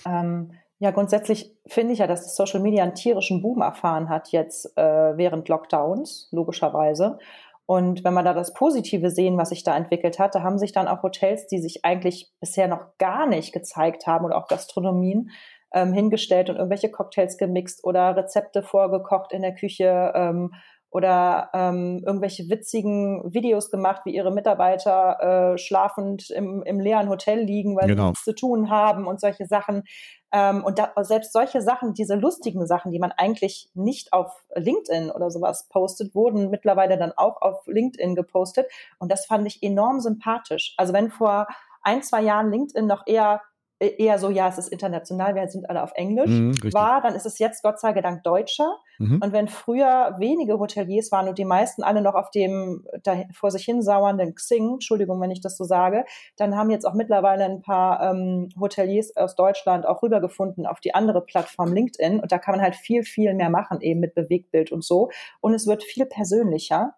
Ähm, ja, grundsätzlich finde ich ja, dass das Social Media einen tierischen Boom erfahren hat jetzt äh, während Lockdowns, logischerweise. Und wenn wir da das Positive sehen, was sich da entwickelt hat, da haben sich dann auch Hotels, die sich eigentlich bisher noch gar nicht gezeigt haben oder auch Gastronomien, ähm, hingestellt und irgendwelche Cocktails gemixt oder Rezepte vorgekocht in der Küche ähm, oder ähm, irgendwelche witzigen Videos gemacht, wie ihre Mitarbeiter äh, schlafend im, im leeren Hotel liegen, weil genau. sie nichts zu tun haben und solche Sachen. Ähm, und da, selbst solche Sachen, diese lustigen Sachen, die man eigentlich nicht auf LinkedIn oder sowas postet, wurden mittlerweile dann auch auf LinkedIn gepostet. Und das fand ich enorm sympathisch. Also wenn vor ein, zwei Jahren LinkedIn noch eher eher so, ja, es ist international, wir sind alle auf Englisch, mhm, war, dann ist es jetzt Gott sei Dank deutscher. Mhm. Und wenn früher wenige Hoteliers waren und die meisten alle noch auf dem da vor sich hin sauernden Xing, Entschuldigung, wenn ich das so sage, dann haben jetzt auch mittlerweile ein paar ähm, Hoteliers aus Deutschland auch rübergefunden auf die andere Plattform LinkedIn. Und da kann man halt viel, viel mehr machen, eben mit Bewegtbild und so. Und es wird viel persönlicher.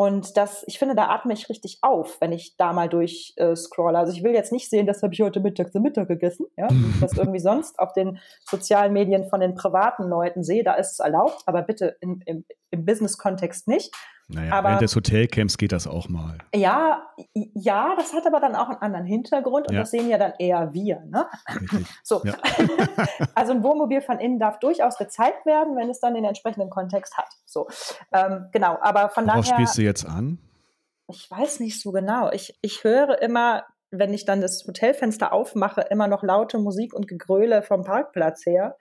Und das, ich finde, da atme ich richtig auf, wenn ich da mal durch äh, scrolle. Also ich will jetzt nicht sehen, das habe ich heute Mittag zum Mittag gegessen, ja, das irgendwie sonst auf den sozialen Medien von den privaten Leuten sehe, da ist es erlaubt, aber bitte in, im, im Business-Kontext nicht. Naja, aber, während des Hotelcamps geht das auch mal. Ja, ja, das hat aber dann auch einen anderen Hintergrund und ja. das sehen ja dann eher wir. Ne? So. Ja. also ein Wohnmobil von innen darf durchaus gezeigt werden, wenn es dann den entsprechenden Kontext hat. So, ähm, genau. Aber von Worauf daher. spielst du jetzt an? Ich weiß nicht so genau. Ich, ich höre immer, wenn ich dann das Hotelfenster aufmache, immer noch laute Musik und Gegröle vom Parkplatz her.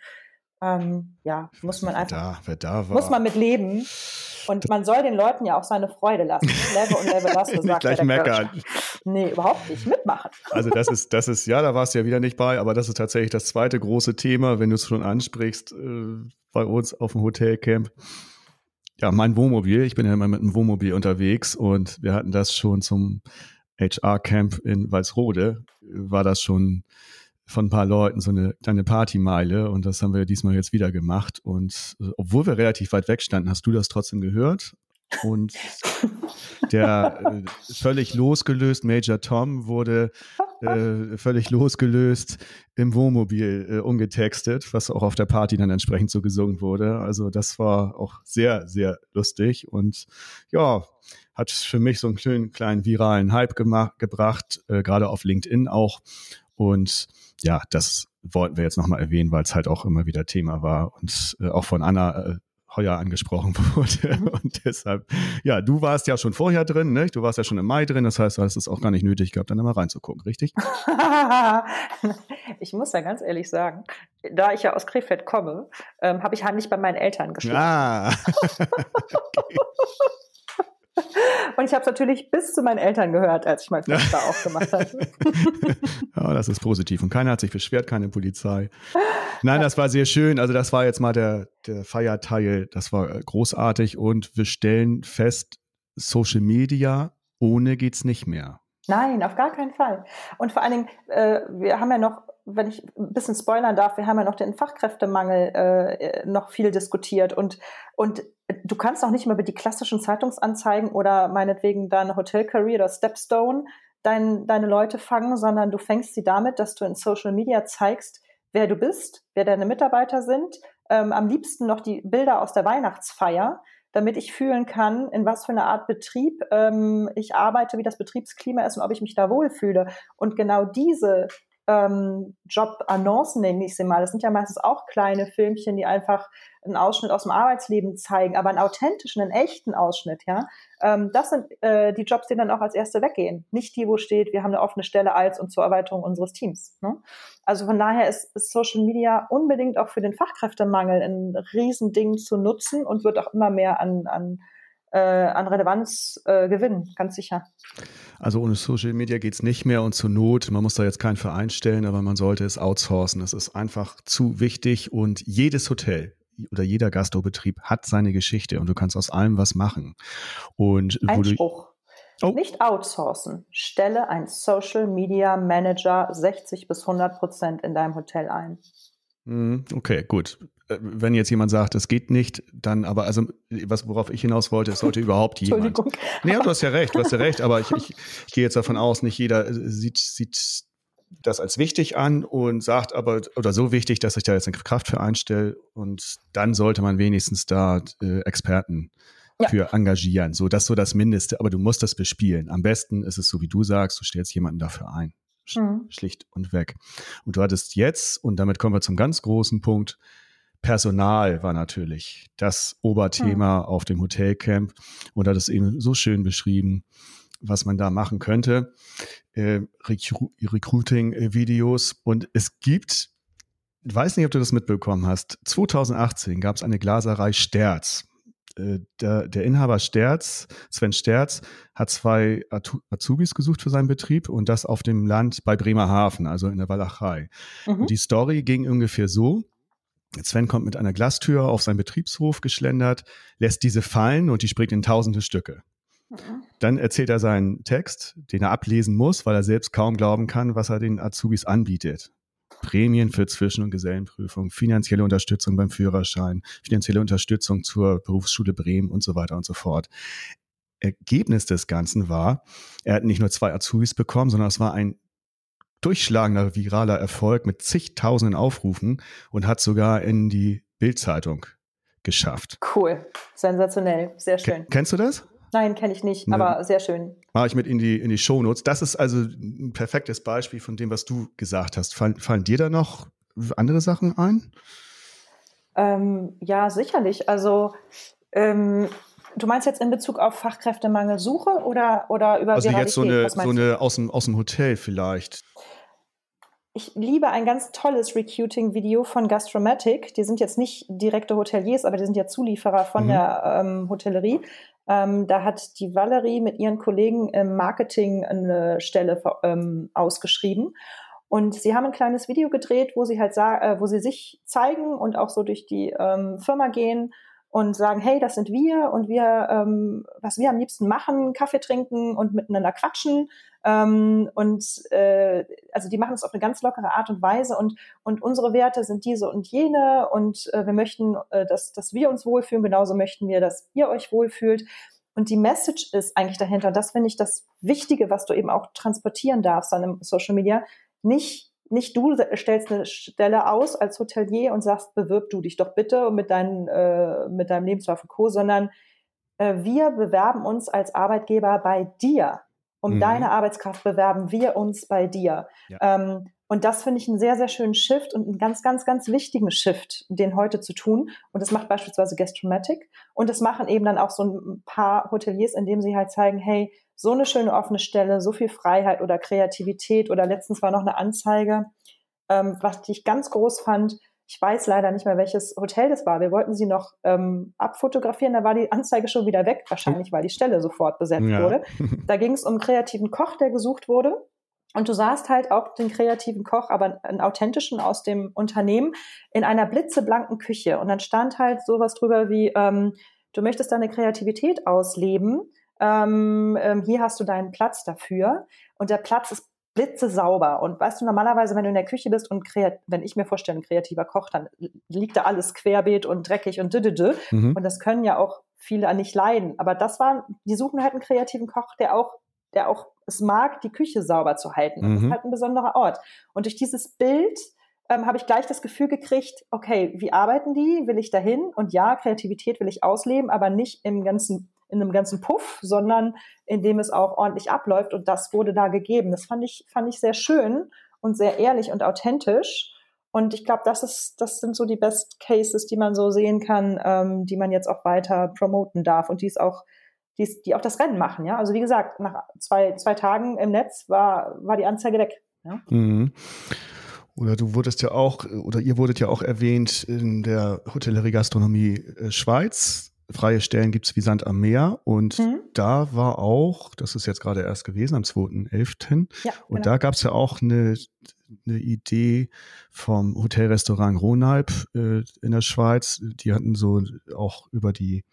Ähm, ja, muss man einfach. Da, wer da war. Muss man mit leben. Und man soll den Leuten ja auch seine Freude lassen. Lebe und lebe lasse, sagt gleich meckern. Nee, überhaupt nicht. Mitmachen. Also das ist, das ist, ja, da warst du ja wieder nicht bei, aber das ist tatsächlich das zweite große Thema, wenn du es schon ansprichst, äh, bei uns auf dem Hotelcamp. Ja, mein Wohnmobil, ich bin ja immer mit einem Wohnmobil unterwegs und wir hatten das schon zum HR-Camp in Walsrode, war das schon von ein paar Leuten so eine kleine Partymeile und das haben wir diesmal jetzt wieder gemacht. Und äh, obwohl wir relativ weit weg standen, hast du das trotzdem gehört. Und der äh, völlig losgelöst, Major Tom, wurde äh, völlig losgelöst im Wohnmobil äh, umgetextet, was auch auf der Party dann entsprechend so gesungen wurde. Also das war auch sehr, sehr lustig und ja, hat für mich so einen kleinen, kleinen viralen Hype gemacht, gebracht, äh, gerade auf LinkedIn auch. Und ja, das wollten wir jetzt nochmal erwähnen, weil es halt auch immer wieder Thema war und äh, auch von Anna äh, Heuer angesprochen wurde. Mhm. Und deshalb, ja, du warst ja schon vorher drin, ne? Du warst ja schon im Mai drin, das heißt, du hast es auch gar nicht nötig gehabt, dann mal reinzugucken, richtig? ich muss ja ganz ehrlich sagen, da ich ja aus Krefeld komme, ähm, habe ich heimlich bei meinen Eltern geschlafen. Ah. okay. Und ich habe es natürlich bis zu meinen Eltern gehört, als ich mein Fenster aufgemacht habe. ja, das ist positiv. Und keiner hat sich beschwert, keine Polizei. Nein, das war sehr schön. Also das war jetzt mal der, der Feierteil. Das war äh, großartig. Und wir stellen fest, Social Media ohne geht's nicht mehr. Nein, auf gar keinen Fall. Und vor allen Dingen, äh, wir haben ja noch, wenn ich ein bisschen spoilern darf, wir haben ja noch den Fachkräftemangel äh, noch viel diskutiert und, und du kannst auch nicht mehr über die klassischen Zeitungsanzeigen oder meinetwegen deine Hotel Career oder Stepstone dein, deine Leute fangen, sondern du fängst sie damit, dass du in Social Media zeigst, wer du bist, wer deine Mitarbeiter sind, ähm, am liebsten noch die Bilder aus der Weihnachtsfeier, damit ich fühlen kann, in was für eine Art Betrieb ähm, ich arbeite, wie das Betriebsklima ist und ob ich mich da wohlfühle. Und genau diese ähm, Job-Annoncen, nenne ich sie mal. Das sind ja meistens auch kleine Filmchen, die einfach einen Ausschnitt aus dem Arbeitsleben zeigen, aber einen authentischen, einen echten Ausschnitt, ja. Ähm, das sind äh, die Jobs, die dann auch als erste weggehen. Nicht die, wo steht, wir haben eine offene Stelle als und zur Erweiterung unseres Teams. Ne? Also von daher ist, ist Social Media unbedingt auch für den Fachkräftemangel ein Riesending zu nutzen und wird auch immer mehr an, an an Relevanz äh, gewinnen, ganz sicher. Also ohne Social Media geht es nicht mehr und zur Not, man muss da jetzt keinen Verein stellen, aber man sollte es outsourcen. Es ist einfach zu wichtig und jedes Hotel, oder jeder Gastrobetrieb hat seine Geschichte und du kannst aus allem was machen. Und Einspruch. Oh. Nicht outsourcen. Stelle ein Social Media Manager 60 bis 100 Prozent in deinem Hotel ein. Mhm, okay, gut. Äh, wenn jetzt jemand sagt, es geht nicht, dann aber, also was, worauf ich hinaus wollte, es sollte überhaupt jemand. Entschuldigung. Nee, du hast ja recht, du hast ja recht, aber ich, ich, ich gehe jetzt davon aus, nicht jeder äh, sieht, sieht das als wichtig an und sagt aber, oder so wichtig, dass ich da jetzt eine Kraft für einstelle und dann sollte man wenigstens da äh, Experten ja. für engagieren. So, das ist so das Mindeste, aber du musst das bespielen. Am besten ist es so, wie du sagst, du stellst jemanden dafür ein. Mhm. Schlicht und weg. Und du hattest jetzt, und damit kommen wir zum ganz großen Punkt, Personal war natürlich das Oberthema mhm. auf dem Hotelcamp und hat es eben so schön beschrieben, was man da machen könnte. Äh, Recru Recruiting-Videos. Und es gibt, ich weiß nicht, ob du das mitbekommen hast, 2018 gab es eine Glaserei Sterz. Äh, der, der, Inhaber Sterz, Sven Sterz, hat zwei Azubis gesucht für seinen Betrieb und das auf dem Land bei Bremerhaven, also in der Walachei. Mhm. die Story ging ungefähr so. Sven kommt mit einer Glastür auf seinen Betriebshof geschlendert, lässt diese fallen und die springt in tausende Stücke. Mhm. Dann erzählt er seinen Text, den er ablesen muss, weil er selbst kaum glauben kann, was er den Azubis anbietet. Prämien für Zwischen- und Gesellenprüfung, finanzielle Unterstützung beim Führerschein, finanzielle Unterstützung zur Berufsschule Bremen und so weiter und so fort. Ergebnis des Ganzen war, er hat nicht nur zwei Azubis bekommen, sondern es war ein durchschlagender viraler Erfolg mit zigtausenden Aufrufen und hat sogar in die Bildzeitung geschafft. Cool, sensationell, sehr schön. Kennst du das? Nein, kenne ich nicht, ne. aber sehr schön. Mache ich mit in die, in die Shownotes. Das ist also ein perfektes Beispiel von dem, was du gesagt hast. Fallen, fallen dir da noch andere Sachen ein? Ähm, ja, sicherlich. Also ähm, du meinst jetzt in Bezug auf Fachkräftemangelsuche oder, oder über Also jetzt so eine, so eine aus, dem, aus dem Hotel vielleicht. Ich liebe ein ganz tolles Recruiting-Video von Gastromatic. Die sind jetzt nicht direkte Hoteliers, aber die sind ja Zulieferer von mhm. der ähm, Hotellerie. Ähm, da hat die Valerie mit ihren Kollegen im Marketing eine Stelle ähm, ausgeschrieben. Und sie haben ein kleines Video gedreht, wo sie halt äh, wo sie sich zeigen und auch so durch die ähm, Firma gehen und sagen, hey, das sind wir und wir, ähm, was wir am liebsten machen, Kaffee trinken und miteinander quatschen. Ähm, und äh, also die machen es auf eine ganz lockere Art und Weise und, und unsere Werte sind diese und jene und äh, wir möchten, äh, dass, dass wir uns wohlfühlen, genauso möchten wir, dass ihr euch wohlfühlt. Und die Message ist eigentlich dahinter, und das finde ich das Wichtige, was du eben auch transportieren darfst an einem Social Media, nicht nicht du stellst eine Stelle aus als Hotelier und sagst, bewirb du dich doch bitte mit, deinen, äh, mit deinem Lebenslauf und Co., sondern äh, wir bewerben uns als Arbeitgeber bei dir. Um mhm. deine Arbeitskraft bewerben wir uns bei dir. Ja. Ähm, und das finde ich einen sehr, sehr schönen Shift und einen ganz, ganz, ganz wichtigen Shift, den heute zu tun. Und das macht beispielsweise Gastromatic. Und das machen eben dann auch so ein paar Hoteliers, indem sie halt zeigen, hey, so eine schöne offene Stelle, so viel Freiheit oder Kreativität oder letztens war noch eine Anzeige, ähm, was ich ganz groß fand. Ich weiß leider nicht mehr, welches Hotel das war. Wir wollten sie noch ähm, abfotografieren, da war die Anzeige schon wieder weg, wahrscheinlich weil die Stelle sofort besetzt ja. wurde. Da ging es um einen kreativen Koch, der gesucht wurde. Und du sahst halt auch den kreativen Koch, aber einen authentischen aus dem Unternehmen in einer blitzeblanken Küche. Und dann stand halt sowas drüber wie, ähm, du möchtest deine Kreativität ausleben ähm, ähm, hier hast du deinen Platz dafür. Und der Platz ist blitzesauber. Und weißt du, normalerweise, wenn du in der Küche bist und wenn ich mir vorstelle, ein kreativer Koch, dann liegt da alles querbeet und dreckig und düdüdü. Mhm. Und das können ja auch viele nicht leiden. Aber das war, die suchen halt einen kreativen Koch, der auch, der auch es mag, die Küche sauber zu halten. Mhm. Das ist halt ein besonderer Ort. Und durch dieses Bild ähm, habe ich gleich das Gefühl gekriegt, okay, wie arbeiten die? Will ich dahin? Und ja, Kreativität will ich ausleben, aber nicht im ganzen in einem ganzen Puff, sondern indem es auch ordentlich abläuft. Und das wurde da gegeben. Das fand ich, fand ich sehr schön und sehr ehrlich und authentisch. Und ich glaube, das ist, das sind so die Best Cases, die man so sehen kann, ähm, die man jetzt auch weiter promoten darf und die es auch, die, die auch das Rennen machen. Ja, also wie gesagt, nach zwei, zwei Tagen im Netz war, war die Anzeige weg. Ja? Mhm. Oder du wurdest ja auch, oder ihr wurdet ja auch erwähnt in der Hotellerie Gastronomie äh, Schweiz freie Stellen gibt es wie Sand am Meer. Und mhm. da war auch, das ist jetzt gerade erst gewesen, am 2.11. Ja, und genau. da gab es ja auch eine eine Idee vom Hotelrestaurant Ronalp äh, in der Schweiz. Die hatten so auch über die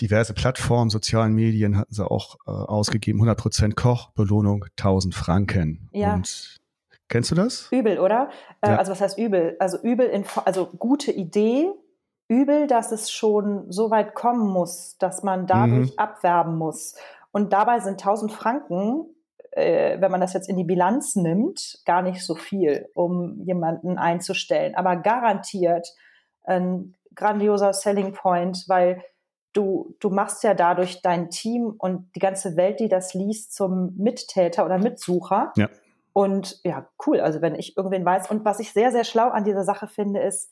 diverse Plattformen, sozialen Medien hatten sie auch äh, ausgegeben, 100% Koch, Belohnung 1000 Franken. Ja. Und kennst du das? Übel, oder? Äh, ja. Also was heißt übel? Also übel, in, also gute Idee, übel, dass es schon so weit kommen muss, dass man dadurch mhm. abwerben muss. Und dabei sind 1000 Franken, äh, wenn man das jetzt in die Bilanz nimmt, gar nicht so viel, um jemanden einzustellen. Aber garantiert ein grandioser Selling Point, weil du, du machst ja dadurch dein Team und die ganze Welt, die das liest, zum Mittäter oder Mitsucher. Ja. Und ja, cool. Also wenn ich irgendwen weiß. Und was ich sehr, sehr schlau an dieser Sache finde, ist,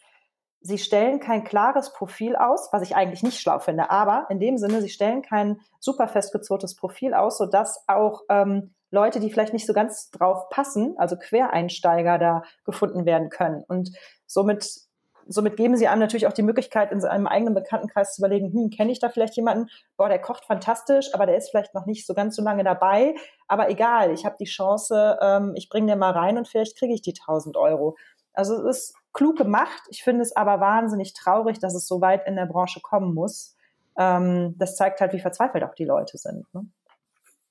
sie stellen kein klares Profil aus, was ich eigentlich nicht schlau finde. Aber in dem Sinne, sie stellen kein super festgezurrtes Profil aus, sodass auch ähm, Leute, die vielleicht nicht so ganz drauf passen, also Quereinsteiger da gefunden werden können. Und somit somit geben sie einem natürlich auch die Möglichkeit, in seinem eigenen Bekanntenkreis zu überlegen, hm, kenne ich da vielleicht jemanden, boah, der kocht fantastisch, aber der ist vielleicht noch nicht so ganz so lange dabei. Aber egal, ich habe die Chance, ähm, ich bringe den mal rein und vielleicht kriege ich die 1000 Euro. Also es ist klug gemacht. Ich finde es aber wahnsinnig traurig, dass es so weit in der Branche kommen muss. Ähm, das zeigt halt, wie verzweifelt auch die Leute sind. Ne?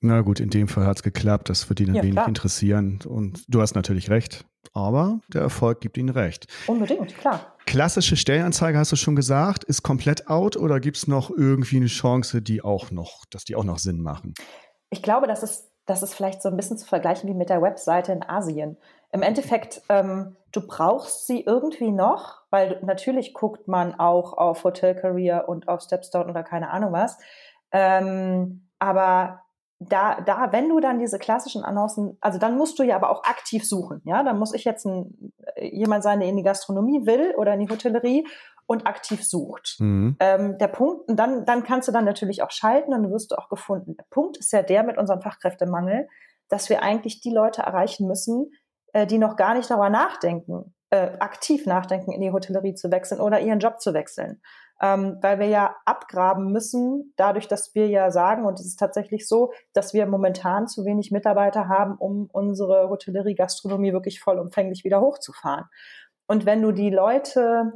Na gut, in dem Fall hat es geklappt. Das wird ihn ein ja, wenig klar. interessieren. Und du hast natürlich recht. Aber der Erfolg gibt ihnen recht. Unbedingt, klar. Klassische Stellenanzeige hast du schon gesagt, ist komplett out oder gibt es noch irgendwie eine Chance, die auch noch, dass die auch noch Sinn machen? Ich glaube, das ist, das ist vielleicht so ein bisschen zu vergleichen wie mit der Webseite in Asien. Im Endeffekt, ähm, du brauchst sie irgendwie noch, weil natürlich guckt man auch auf Hotel Career und auf Stepstone oder keine Ahnung was. Ähm, aber da, da, wenn du dann diese klassischen Annoncen, also dann musst du ja aber auch aktiv suchen, ja, dann muss ich jetzt ein, jemand sein, der in die Gastronomie will oder in die Hotellerie und aktiv sucht. Mhm. Ähm, der Punkt, und dann, dann kannst du dann natürlich auch schalten und wirst du auch gefunden. Der Punkt ist ja der mit unserem Fachkräftemangel, dass wir eigentlich die Leute erreichen müssen, äh, die noch gar nicht darüber nachdenken, äh, aktiv nachdenken, in die Hotellerie zu wechseln oder ihren Job zu wechseln ähm, weil wir ja abgraben müssen, dadurch, dass wir ja sagen, und es ist tatsächlich so, dass wir momentan zu wenig Mitarbeiter haben, um unsere Hotellerie, Gastronomie wirklich vollumfänglich wieder hochzufahren. Und wenn du die Leute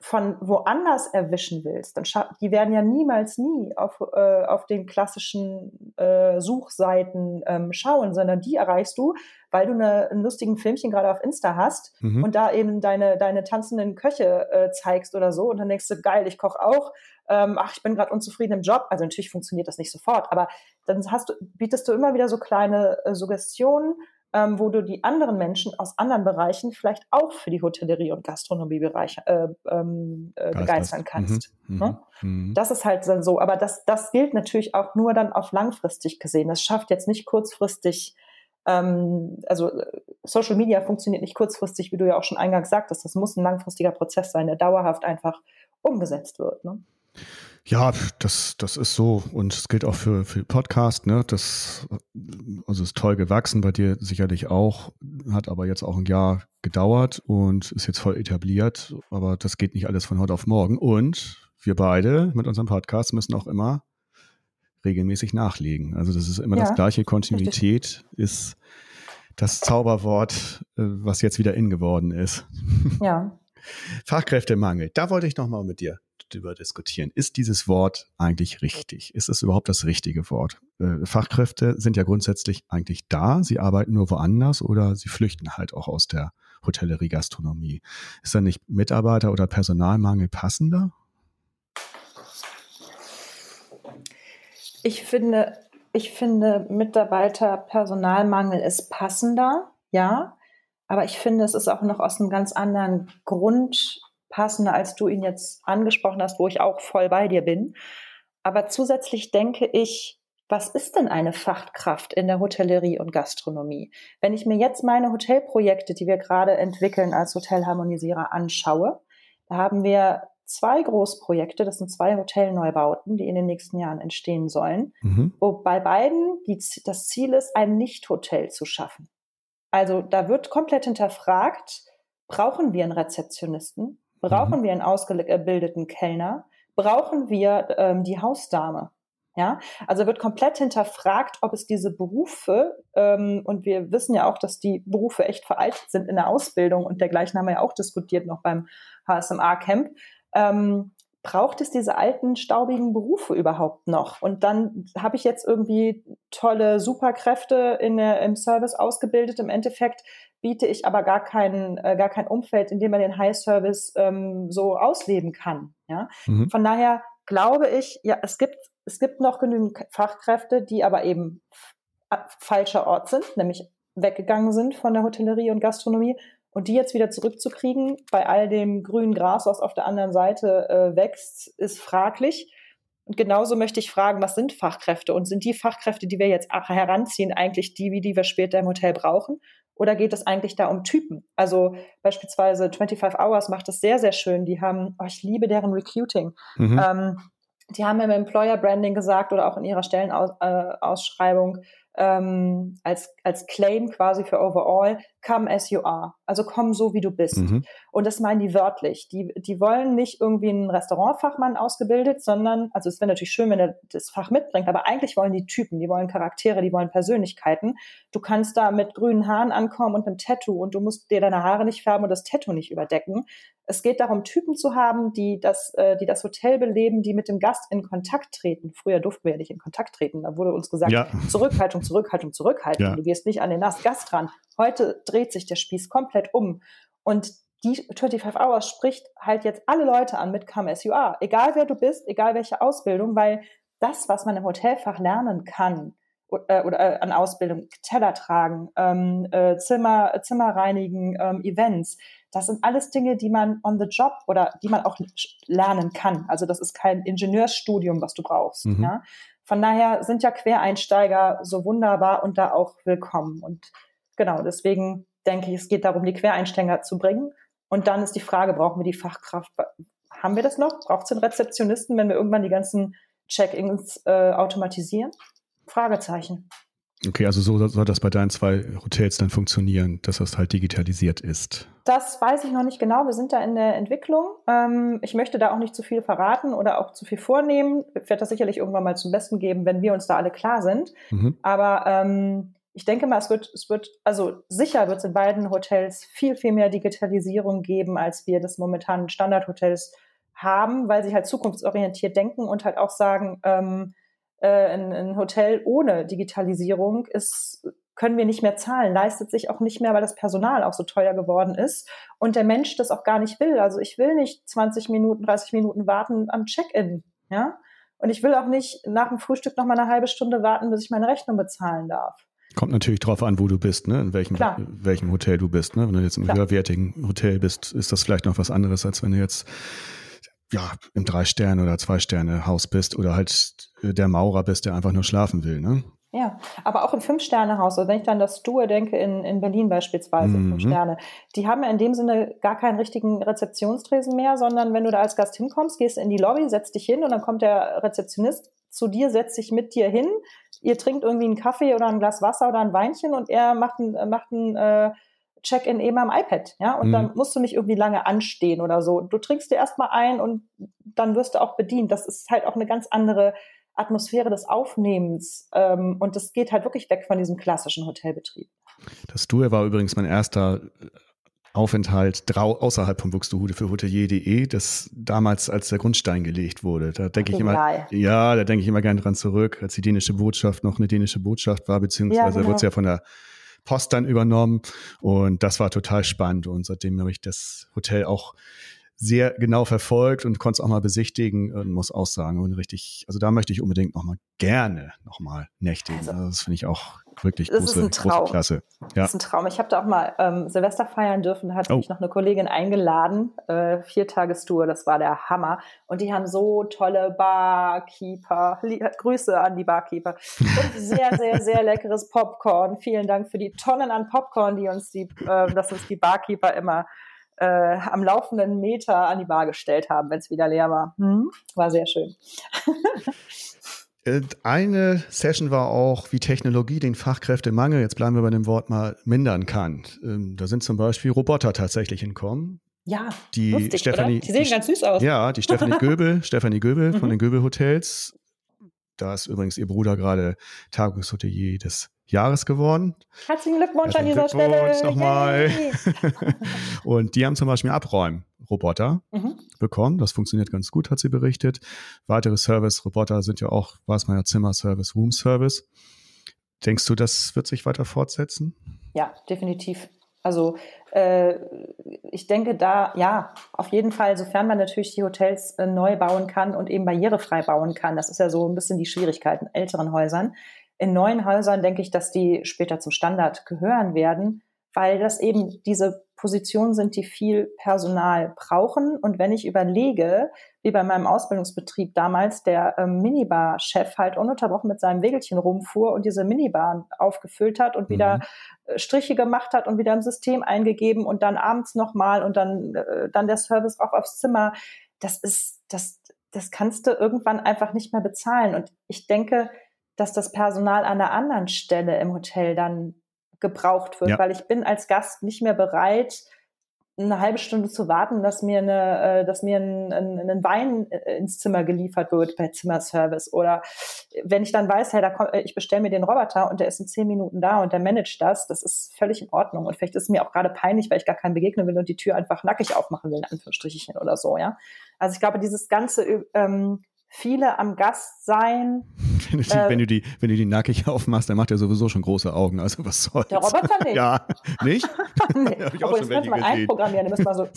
von woanders erwischen willst, dann die werden ja niemals nie auf, äh, auf den klassischen äh, Suchseiten ähm, schauen, sondern die erreichst du, weil du eine, einen lustigen Filmchen gerade auf Insta hast mhm. und da eben deine, deine tanzenden Köche äh, zeigst oder so und dann denkst du, geil, ich koche auch, ähm, ach, ich bin gerade unzufrieden im Job. Also natürlich funktioniert das nicht sofort, aber dann hast du, bietest du immer wieder so kleine äh, Suggestionen, ähm, wo du die anderen Menschen aus anderen Bereichen vielleicht auch für die Hotellerie und Gastronomiebereich äh, ähm, äh, begeistern kannst. Mhm, ne? mhm. Das ist halt dann so. Aber das, das gilt natürlich auch nur dann auf langfristig gesehen. Das schafft jetzt nicht kurzfristig ähm, also äh, Social Media funktioniert nicht kurzfristig, wie du ja auch schon eingangs sagtest. Das muss ein langfristiger Prozess sein, der dauerhaft einfach umgesetzt wird. Ne? Ja, das, das ist so. Und es gilt auch für, für Podcast, ne? Das also ist toll gewachsen, bei dir sicherlich auch, hat aber jetzt auch ein Jahr gedauert und ist jetzt voll etabliert. Aber das geht nicht alles von heute auf morgen. Und wir beide mit unserem Podcast müssen auch immer regelmäßig nachlegen. Also das ist immer ja, das gleiche. Kontinuität richtig. ist das Zauberwort, äh, was jetzt wieder in geworden ist. Ja. Fachkräftemangel. Da wollte ich nochmal mit dir darüber diskutieren. Ist dieses Wort eigentlich richtig? Ist es überhaupt das richtige Wort? Äh, Fachkräfte sind ja grundsätzlich eigentlich da. Sie arbeiten nur woanders oder sie flüchten halt auch aus der Hotellerie, Gastronomie. Ist da nicht Mitarbeiter- oder Personalmangel passender? Ich finde, ich finde Mitarbeiter, Personalmangel ist passender, ja. Aber ich finde, es ist auch noch aus einem ganz anderen Grund passender, als du ihn jetzt angesprochen hast, wo ich auch voll bei dir bin. Aber zusätzlich denke ich, was ist denn eine Fachkraft in der Hotellerie und Gastronomie? Wenn ich mir jetzt meine Hotelprojekte, die wir gerade entwickeln als Hotelharmonisierer anschaue, da haben wir zwei Großprojekte, das sind zwei Hotelneubauten, die in den nächsten Jahren entstehen sollen, mhm. wo bei beiden die, das Ziel ist, ein Nicht-Hotel zu schaffen. Also da wird komplett hinterfragt, brauchen wir einen Rezeptionisten? Brauchen mhm. wir einen ausgebildeten Kellner? Brauchen wir ähm, die Hausdame? Ja, also wird komplett hinterfragt, ob es diese Berufe, ähm, und wir wissen ja auch, dass die Berufe echt veraltet sind in der Ausbildung und dergleichen haben wir ja auch diskutiert noch beim HSMA-Camp. Ähm, braucht es diese alten, staubigen Berufe überhaupt noch? Und dann habe ich jetzt irgendwie tolle Superkräfte in im Service ausgebildet. Im Endeffekt biete ich aber gar kein, äh, gar kein Umfeld, in dem man den High Service ähm, so ausleben kann. Ja? Mhm. Von daher glaube ich, ja, es gibt es gibt noch genügend Fachkräfte, die aber eben falscher Ort sind, nämlich weggegangen sind von der Hotellerie und Gastronomie und die jetzt wieder zurückzukriegen bei all dem grünen Gras, was auf der anderen Seite äh, wächst, ist fraglich. Und genauso möchte ich fragen, was sind Fachkräfte und sind die Fachkräfte, die wir jetzt heranziehen, eigentlich die, wie die wir später im Hotel brauchen? Oder geht es eigentlich da um Typen? Also beispielsweise 25 Hours macht das sehr, sehr schön. Die haben, oh, ich liebe deren Recruiting. Mhm. Ähm, die haben im Employer Branding gesagt oder auch in ihrer Stellenausschreibung, ähm, als, als Claim quasi für overall, come as you are. Also komm so, wie du bist. Mhm. Und das meinen die wörtlich. Die, die wollen nicht irgendwie einen Restaurantfachmann ausgebildet, sondern, also es wäre natürlich schön, wenn er das Fach mitbringt, aber eigentlich wollen die Typen, die wollen Charaktere, die wollen Persönlichkeiten. Du kannst da mit grünen Haaren ankommen und einem Tattoo und du musst dir deine Haare nicht färben und das Tattoo nicht überdecken. Es geht darum, Typen zu haben, die das, äh, die das Hotel beleben, die mit dem Gast in Kontakt treten. Früher durften wir ja nicht in Kontakt treten. Da wurde uns gesagt, ja. Zurückhaltung, Zurückhaltung, Zurückhaltung. Ja. Du gehst nicht an den Gast ran. Heute dreht sich der Spieß komplett um. Und die 25 Hours spricht halt jetzt alle Leute an mit Come As You Are. Egal wer du bist, egal welche Ausbildung, weil das, was man im Hotelfach lernen kann, äh, oder äh, an Ausbildung, Teller tragen, ähm, äh, Zimmer, Zimmer reinigen, ähm, Events. Das sind alles Dinge, die man on the job oder die man auch lernen kann. Also das ist kein Ingenieursstudium, was du brauchst. Mhm. Ja? Von daher sind ja Quereinsteiger so wunderbar und da auch willkommen. Und genau, deswegen denke ich, es geht darum, die Quereinsteiger zu bringen. Und dann ist die Frage, brauchen wir die Fachkraft? Haben wir das noch? Braucht es einen Rezeptionisten, wenn wir irgendwann die ganzen Check-ins äh, automatisieren? Fragezeichen. Okay, also so soll das bei deinen zwei Hotels dann funktionieren, dass das halt digitalisiert ist. Das weiß ich noch nicht genau. Wir sind da in der Entwicklung. Ähm, ich möchte da auch nicht zu viel verraten oder auch zu viel vornehmen. Ich werde das sicherlich irgendwann mal zum Besten geben, wenn wir uns da alle klar sind. Mhm. Aber ähm, ich denke mal, es wird, es wird, also sicher wird es in beiden Hotels viel, viel mehr Digitalisierung geben, als wir das momentan Standardhotels haben, weil sie halt zukunftsorientiert denken und halt auch sagen, ähm, äh, ein, ein Hotel ohne Digitalisierung ist, können wir nicht mehr zahlen, leistet sich auch nicht mehr, weil das Personal auch so teuer geworden ist und der Mensch das auch gar nicht will. Also ich will nicht 20 Minuten, 30 Minuten warten am Check-in, ja. Und ich will auch nicht nach dem Frühstück noch mal eine halbe Stunde warten, bis ich meine Rechnung bezahlen darf. Kommt natürlich drauf an, wo du bist, ne? in welchem, welchem Hotel du bist. Ne? Wenn du jetzt im Klar. höherwertigen Hotel bist, ist das vielleicht noch was anderes, als wenn du jetzt ja, im Drei-Sterne- oder Zwei-Sterne-Haus bist oder halt äh, der Maurer bist, der einfach nur schlafen will, ne? Ja, aber auch im Fünf-Sterne-Haus, also wenn ich dann das Stue denke, in, in Berlin beispielsweise, mhm. Fünf Sterne, die haben ja in dem Sinne gar keinen richtigen Rezeptionstresen mehr, sondern wenn du da als Gast hinkommst, gehst in die Lobby, setzt dich hin und dann kommt der Rezeptionist zu dir, setzt sich mit dir hin, ihr trinkt irgendwie einen Kaffee oder ein Glas Wasser oder ein Weinchen und er macht ein, macht ein äh, Check-in eben am iPad, ja, und mhm. dann musst du nicht irgendwie lange anstehen oder so. Du trinkst dir erstmal ein und dann wirst du auch bedient. Das ist halt auch eine ganz andere Atmosphäre des Aufnehmens ähm, und das geht halt wirklich weg von diesem klassischen Hotelbetrieb. Das Duer war übrigens mein erster äh, Aufenthalt drau außerhalb von Buxtehude für Hotelier.de, das damals als der Grundstein gelegt wurde. Da denke ich immer, ja, da denke ich immer gerne dran zurück, als die dänische Botschaft noch eine dänische Botschaft war, beziehungsweise ja, genau. wurde es ja von der Post dann übernommen. Und das war total spannend. Und seitdem habe ich das Hotel auch sehr genau verfolgt und konnte es auch mal besichtigen und muss auch sagen, und richtig, also da möchte ich unbedingt noch mal gerne noch mal nächtigen. Also, also das finde ich auch wirklich große, ist ein Traum. große Klasse. Ja. Das ist ein Traum. Ich habe da auch mal ähm, Silvester feiern dürfen, da hatte oh. mich noch eine Kollegin eingeladen, äh, Viertagestour, das war der Hammer. Und die haben so tolle Barkeeper, Grüße an die Barkeeper. Und sehr, sehr, sehr leckeres Popcorn. Vielen Dank für die Tonnen an Popcorn, die uns die, äh, dass uns die Barkeeper immer äh, am laufenden Meter an die Bar gestellt haben, wenn es wieder leer war. Hm? War sehr schön. Äh, eine Session war auch, wie Technologie den Fachkräftemangel, jetzt bleiben wir bei dem Wort mal, mindern kann. Ähm, da sind zum Beispiel Roboter tatsächlich hinkommen. Ja, die lustig, Stefanie, oder? Die sehen die, ganz süß aus. Ja, die Stefanie Göbel, Stefanie Göbel von mhm. den Göbel Hotels Da ist übrigens ihr Bruder gerade Tagungshotelier des Jahres geworden. Herzlichen Glückwunsch an dieser Glückwunsch Stelle. nochmal. und die haben zum Beispiel Abräumroboter mhm. bekommen. Das funktioniert ganz gut, hat sie berichtet. Weitere Service-Roboter sind ja auch, was man ja Zimmerservice, Room-Service. Denkst du, das wird sich weiter fortsetzen? Ja, definitiv. Also äh, ich denke da, ja, auf jeden Fall, sofern man natürlich die Hotels äh, neu bauen kann und eben barrierefrei bauen kann. Das ist ja so ein bisschen die Schwierigkeit in älteren Häusern. In neuen Häusern denke ich, dass die später zum Standard gehören werden, weil das eben diese Positionen sind, die viel Personal brauchen. Und wenn ich überlege, wie bei meinem Ausbildungsbetrieb damals der ähm, Minibar-Chef halt ununterbrochen mit seinem Wägelchen rumfuhr und diese Minibar aufgefüllt hat und mhm. wieder äh, Striche gemacht hat und wieder im System eingegeben und dann abends nochmal und dann, äh, dann der Service auch aufs Zimmer. Das ist, das, das kannst du irgendwann einfach nicht mehr bezahlen. Und ich denke, dass das Personal an einer anderen Stelle im Hotel dann gebraucht wird, ja. weil ich bin als Gast nicht mehr bereit, eine halbe Stunde zu warten, dass mir eine, äh, dass mir ein, ein, ein Wein äh, ins Zimmer geliefert wird bei Zimmerservice oder wenn ich dann weiß, hey, da komm, ich bestelle mir den Roboter und der ist in zehn Minuten da und der managt das, das ist völlig in Ordnung und vielleicht ist es mir auch gerade peinlich, weil ich gar keinen begegnen will und die Tür einfach nackig aufmachen will, in Anführungsstrichen oder so, ja. Also ich glaube, dieses ganze ähm, viele am Gast sein. Wenn du, die, äh, wenn du, die, wenn du die nackig aufmachst, dann macht er sowieso schon große Augen. Also was soll's? Der Roboter nicht. ja, nicht? nee. ich Obwohl, das könnte man einprogrammieren. Den müssen wir so.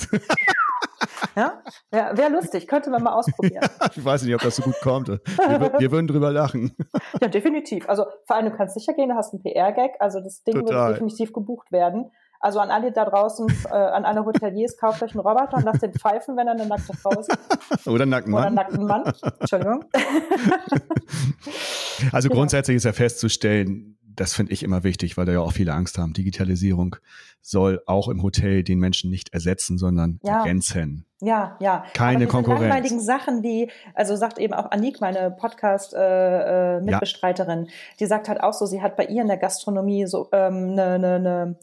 ja, ja wäre lustig. Könnte man mal ausprobieren. ich weiß nicht, ob das so gut kommt. Wir, wir, würden drüber lachen. ja, definitiv. Also vor allem, du kannst sicher gehen, du hast einen PR-Gag. Also das Ding Total. wird definitiv gebucht werden. Also an alle da draußen, äh, an alle Hoteliers, kauft euch einen Roboter und lasst den pfeifen, wenn er eine nackte Frau ist. Oder einen nackten Mann. Oder einen nackten Mann. Entschuldigung. Also genau. grundsätzlich ist ja festzustellen, das finde ich immer wichtig, weil da ja auch viele Angst haben. Digitalisierung soll auch im Hotel den Menschen nicht ersetzen, sondern ja. ergänzen. Ja, ja. Keine Aber Konkurrenz. langweiligen Sachen, die, also sagt eben auch Anik, meine Podcast-Mitbestreiterin, äh, äh ja. die sagt halt auch so, sie hat bei ihr in der Gastronomie so ähm, eine, eine, eine Ah,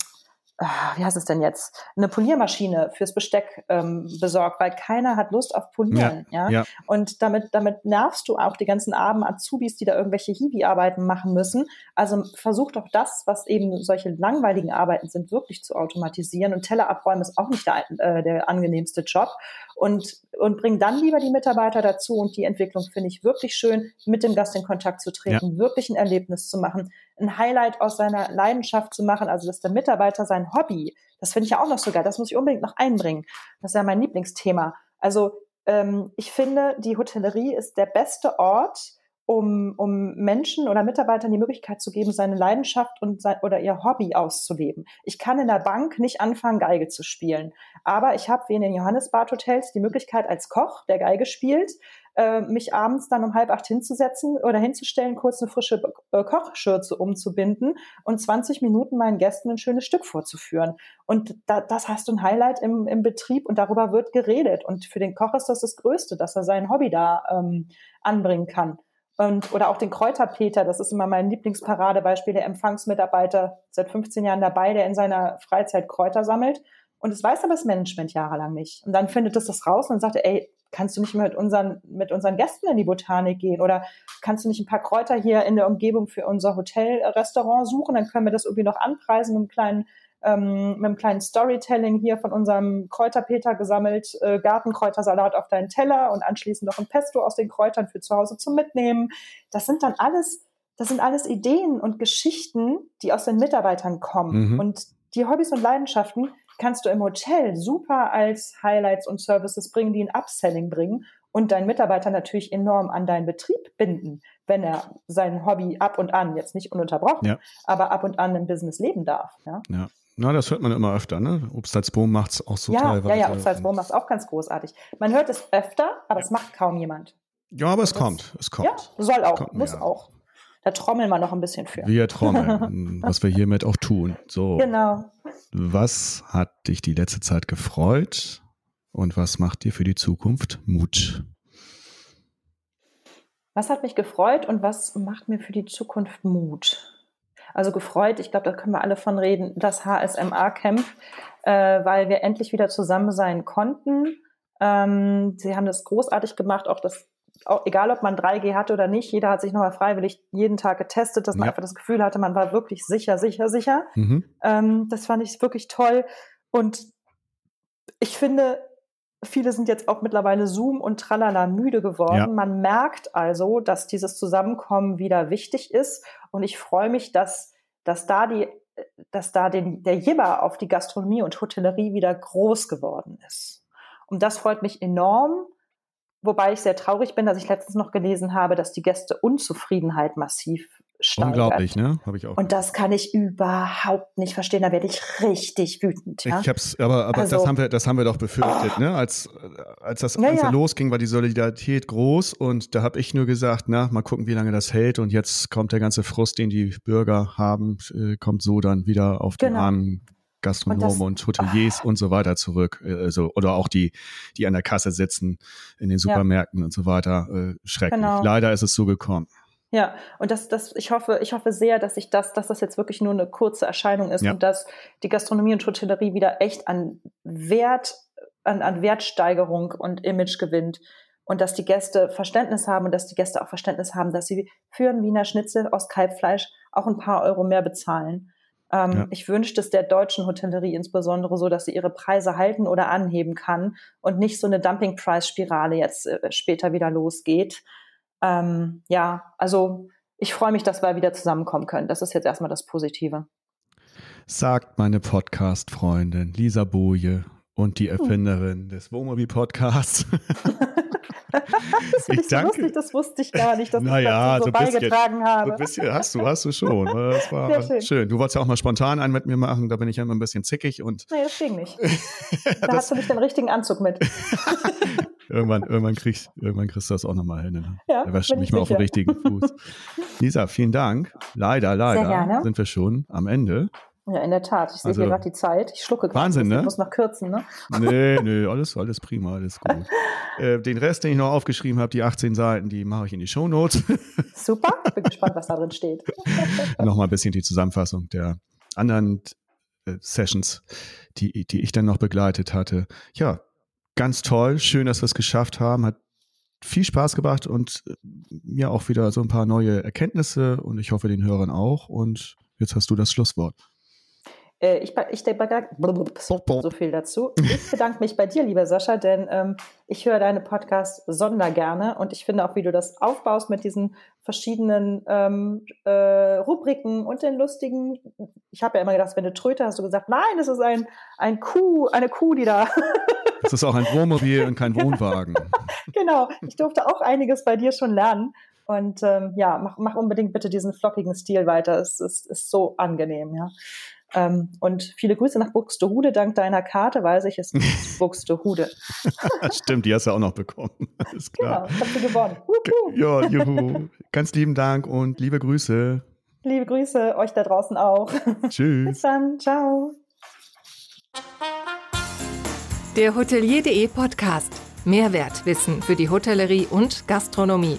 wie heißt es denn jetzt, eine Poliermaschine fürs Besteck ähm, besorgt, weil keiner hat Lust auf Polieren. Ja, ja? ja. Und damit, damit nervst du auch die ganzen armen Azubis, die da irgendwelche Hiwi-Arbeiten machen müssen. Also versuch doch das, was eben solche langweiligen Arbeiten sind, wirklich zu automatisieren. Und Teller abräumen ist auch nicht der, äh, der angenehmste Job. Und, und bring dann lieber die Mitarbeiter dazu. Und die Entwicklung finde ich wirklich schön, mit dem Gast in Kontakt zu treten, ja. wirklich ein Erlebnis zu machen, ein Highlight aus seiner Leidenschaft zu machen, also dass der Mitarbeiter sein Hobby, das finde ich ja auch noch so geil, das muss ich unbedingt noch einbringen. Das ist ja mein Lieblingsthema. Also ähm, ich finde, die Hotellerie ist der beste Ort, um, um Menschen oder Mitarbeitern die Möglichkeit zu geben, seine Leidenschaft und sein, oder ihr Hobby auszuleben. Ich kann in der Bank nicht anfangen, Geige zu spielen. Aber ich habe wie in den Johannesbad Hotels die Möglichkeit als Koch, der Geige spielt, äh, mich abends dann um halb acht hinzusetzen oder hinzustellen, kurz eine frische äh, Kochschürze umzubinden und 20 Minuten meinen Gästen ein schönes Stück vorzuführen. Und da, das hast du ein Highlight im, im Betrieb und darüber wird geredet. Und für den Koch ist das das Größte, dass er sein Hobby da ähm, anbringen kann. Und, oder auch den Kräuterpeter, das ist immer mein Lieblingsparadebeispiel, der Empfangsmitarbeiter, seit 15 Jahren dabei, der in seiner Freizeit Kräuter sammelt. Und es weiß aber das Management jahrelang nicht. Und dann findet es das raus und sagt, ey, kannst du nicht mehr mit unseren, mit unseren Gästen in die Botanik gehen oder kannst du nicht ein paar Kräuter hier in der Umgebung für unser Hotelrestaurant suchen, dann können wir das irgendwie noch anpreisen mit einem kleinen, ähm, mit einem kleinen Storytelling hier von unserem Kräuterpeter gesammelt, äh, Gartenkräutersalat auf deinen Teller und anschließend noch ein Pesto aus den Kräutern für zu Hause zum Mitnehmen. Das sind dann alles, das sind alles Ideen und Geschichten, die aus den Mitarbeitern kommen. Mhm. Und die Hobbys und Leidenschaften, kannst du im Hotel super als Highlights und Services bringen, die ein Upselling bringen und deinen Mitarbeiter natürlich enorm an deinen Betrieb binden, wenn er sein Hobby ab und an, jetzt nicht ununterbrochen, ja. aber ab und an im Business leben darf. Ja. ja. Na, das hört man immer öfter, ne? Obstalsboom macht es auch so ja, teilweise. Ja, ja, Obstalsboom macht es auch ganz großartig. Man hört es öfter, aber ja. es macht kaum jemand. Ja, aber es das, kommt, es kommt. Ja, soll auch, kommt, muss auch. Da trommeln wir noch ein bisschen für. Wir trommeln, was wir hiermit auch tun. So. Genau. Was hat dich die letzte Zeit gefreut und was macht dir für die Zukunft Mut? Was hat mich gefreut und was macht mir für die Zukunft Mut? Also gefreut, ich glaube, da können wir alle von reden, das HSMA-Camp, äh, weil wir endlich wieder zusammen sein konnten. Ähm, sie haben das großartig gemacht, auch das egal ob man 3G hatte oder nicht, jeder hat sich nochmal freiwillig jeden Tag getestet, dass man ja. einfach das Gefühl hatte, man war wirklich sicher, sicher, sicher. Mhm. Ähm, das fand ich wirklich toll. Und ich finde, viele sind jetzt auch mittlerweile Zoom und Tralala müde geworden. Ja. Man merkt also, dass dieses Zusammenkommen wieder wichtig ist. Und ich freue mich, dass, dass da die dass da den, der Jibber auf die Gastronomie und Hotellerie wieder groß geworden ist. Und das freut mich enorm, wobei ich sehr traurig bin, dass ich letztens noch gelesen habe, dass die Gäste Unzufriedenheit massiv steigert. Unglaublich, ne? Habe ich auch. Und das kann ich überhaupt nicht verstehen. Da werde ich richtig wütend. Ja? Ich hab's, aber, aber also, das haben wir, das haben wir doch befürchtet, oh. ne? Als, als das ja, Ganze ja. losging, war die Solidarität groß und da habe ich nur gesagt, na, mal gucken, wie lange das hält. Und jetzt kommt der ganze Frust, den die Bürger haben, äh, kommt so dann wieder auf genau. die armen Gastronomen und, das, und Hoteliers oh. und so weiter zurück. Äh, also, oder auch die, die an der Kasse sitzen in den Supermärkten ja. und so weiter. Äh, schrecklich. Genau. Leider ist es so gekommen. Ja, und das, das, ich hoffe, ich hoffe sehr, dass ich das, dass das jetzt wirklich nur eine kurze Erscheinung ist ja. und dass die Gastronomie und Hotellerie wieder echt an Wert, an, an Wertsteigerung und Image gewinnt und dass die Gäste Verständnis haben und dass die Gäste auch Verständnis haben, dass sie für ein Wiener Schnitzel aus Kalbfleisch auch ein paar Euro mehr bezahlen. Ähm, ja. Ich wünschte es der deutschen Hotellerie insbesondere so, dass sie ihre Preise halten oder anheben kann und nicht so eine Dumping-Price-Spirale jetzt äh, später wieder losgeht ähm, ja, also ich freue mich, dass wir wieder zusammenkommen können. Das ist jetzt erstmal das Positive. Sagt meine Podcast-Freundin Lisa Boje und die hm. Erfinderin des Wohnmobil-Podcasts. das ich danke. So lustig, das wusste ich gar nicht, dass naja, ich das so, so beigetragen bisschen, habe. So bisschen, hast du, hast du schon. Das war schön. schön. Du wolltest ja auch mal spontan einen mit mir machen, da bin ich ja immer ein bisschen zickig und. Nee, das ging nicht. da hast du nicht den richtigen Anzug mit. irgendwann, irgendwann, kriegst, irgendwann kriegst du das auch nochmal hin. Ne? Ja, er wäscht mich mal auf den richtigen Fuß. Lisa, vielen Dank. Leider, leider sind wir schon am Ende. Ja, in der Tat. Ich sehe also, hier gerade die Zeit. Ich schlucke gerade. Wahnsinn, ne? Ich muss noch kürzen, ne? Nee, nee, alles, alles prima, alles gut. äh, den Rest, den ich noch aufgeschrieben habe, die 18 Seiten, die mache ich in die Shownotes. Super, bin gespannt, was da drin steht. Nochmal ein bisschen die Zusammenfassung der anderen äh, Sessions, die, die ich dann noch begleitet hatte. Ja, ganz toll. Schön, dass wir es geschafft haben. Hat viel Spaß gemacht und äh, mir auch wieder so ein paar neue Erkenntnisse und ich hoffe den Hörern auch. Und jetzt hast du das Schlusswort. Äh, ich, ich so viel dazu. Ich bedanke mich bei dir, lieber Sascha, denn ähm, ich höre deine Podcasts sonder gerne und ich finde auch, wie du das aufbaust mit diesen verschiedenen ähm, äh, Rubriken und den lustigen. Ich habe ja immer gedacht, wenn du Tröte hast du gesagt, nein, es ist ein, ein Kuh, eine Kuh, die da. Es ist auch ein Wohnmobil und kein Wohnwagen. genau, ich durfte auch einiges bei dir schon lernen. Und ähm, ja, mach, mach unbedingt bitte diesen flockigen Stil weiter. Es ist, ist so angenehm, ja. Ähm, und viele Grüße nach Buxtehude. Dank deiner Karte weiß ich, es ist Buxtehude. Stimmt, die hast du auch noch bekommen. Alles klar. Genau, hast du gewonnen. Wuhu. Ja, juhu. Ganz lieben Dank und liebe Grüße. Liebe Grüße euch da draußen auch. Tschüss. Bis dann. Ciao. Der Hotelier.de Podcast. Mehrwertwissen für die Hotellerie und Gastronomie.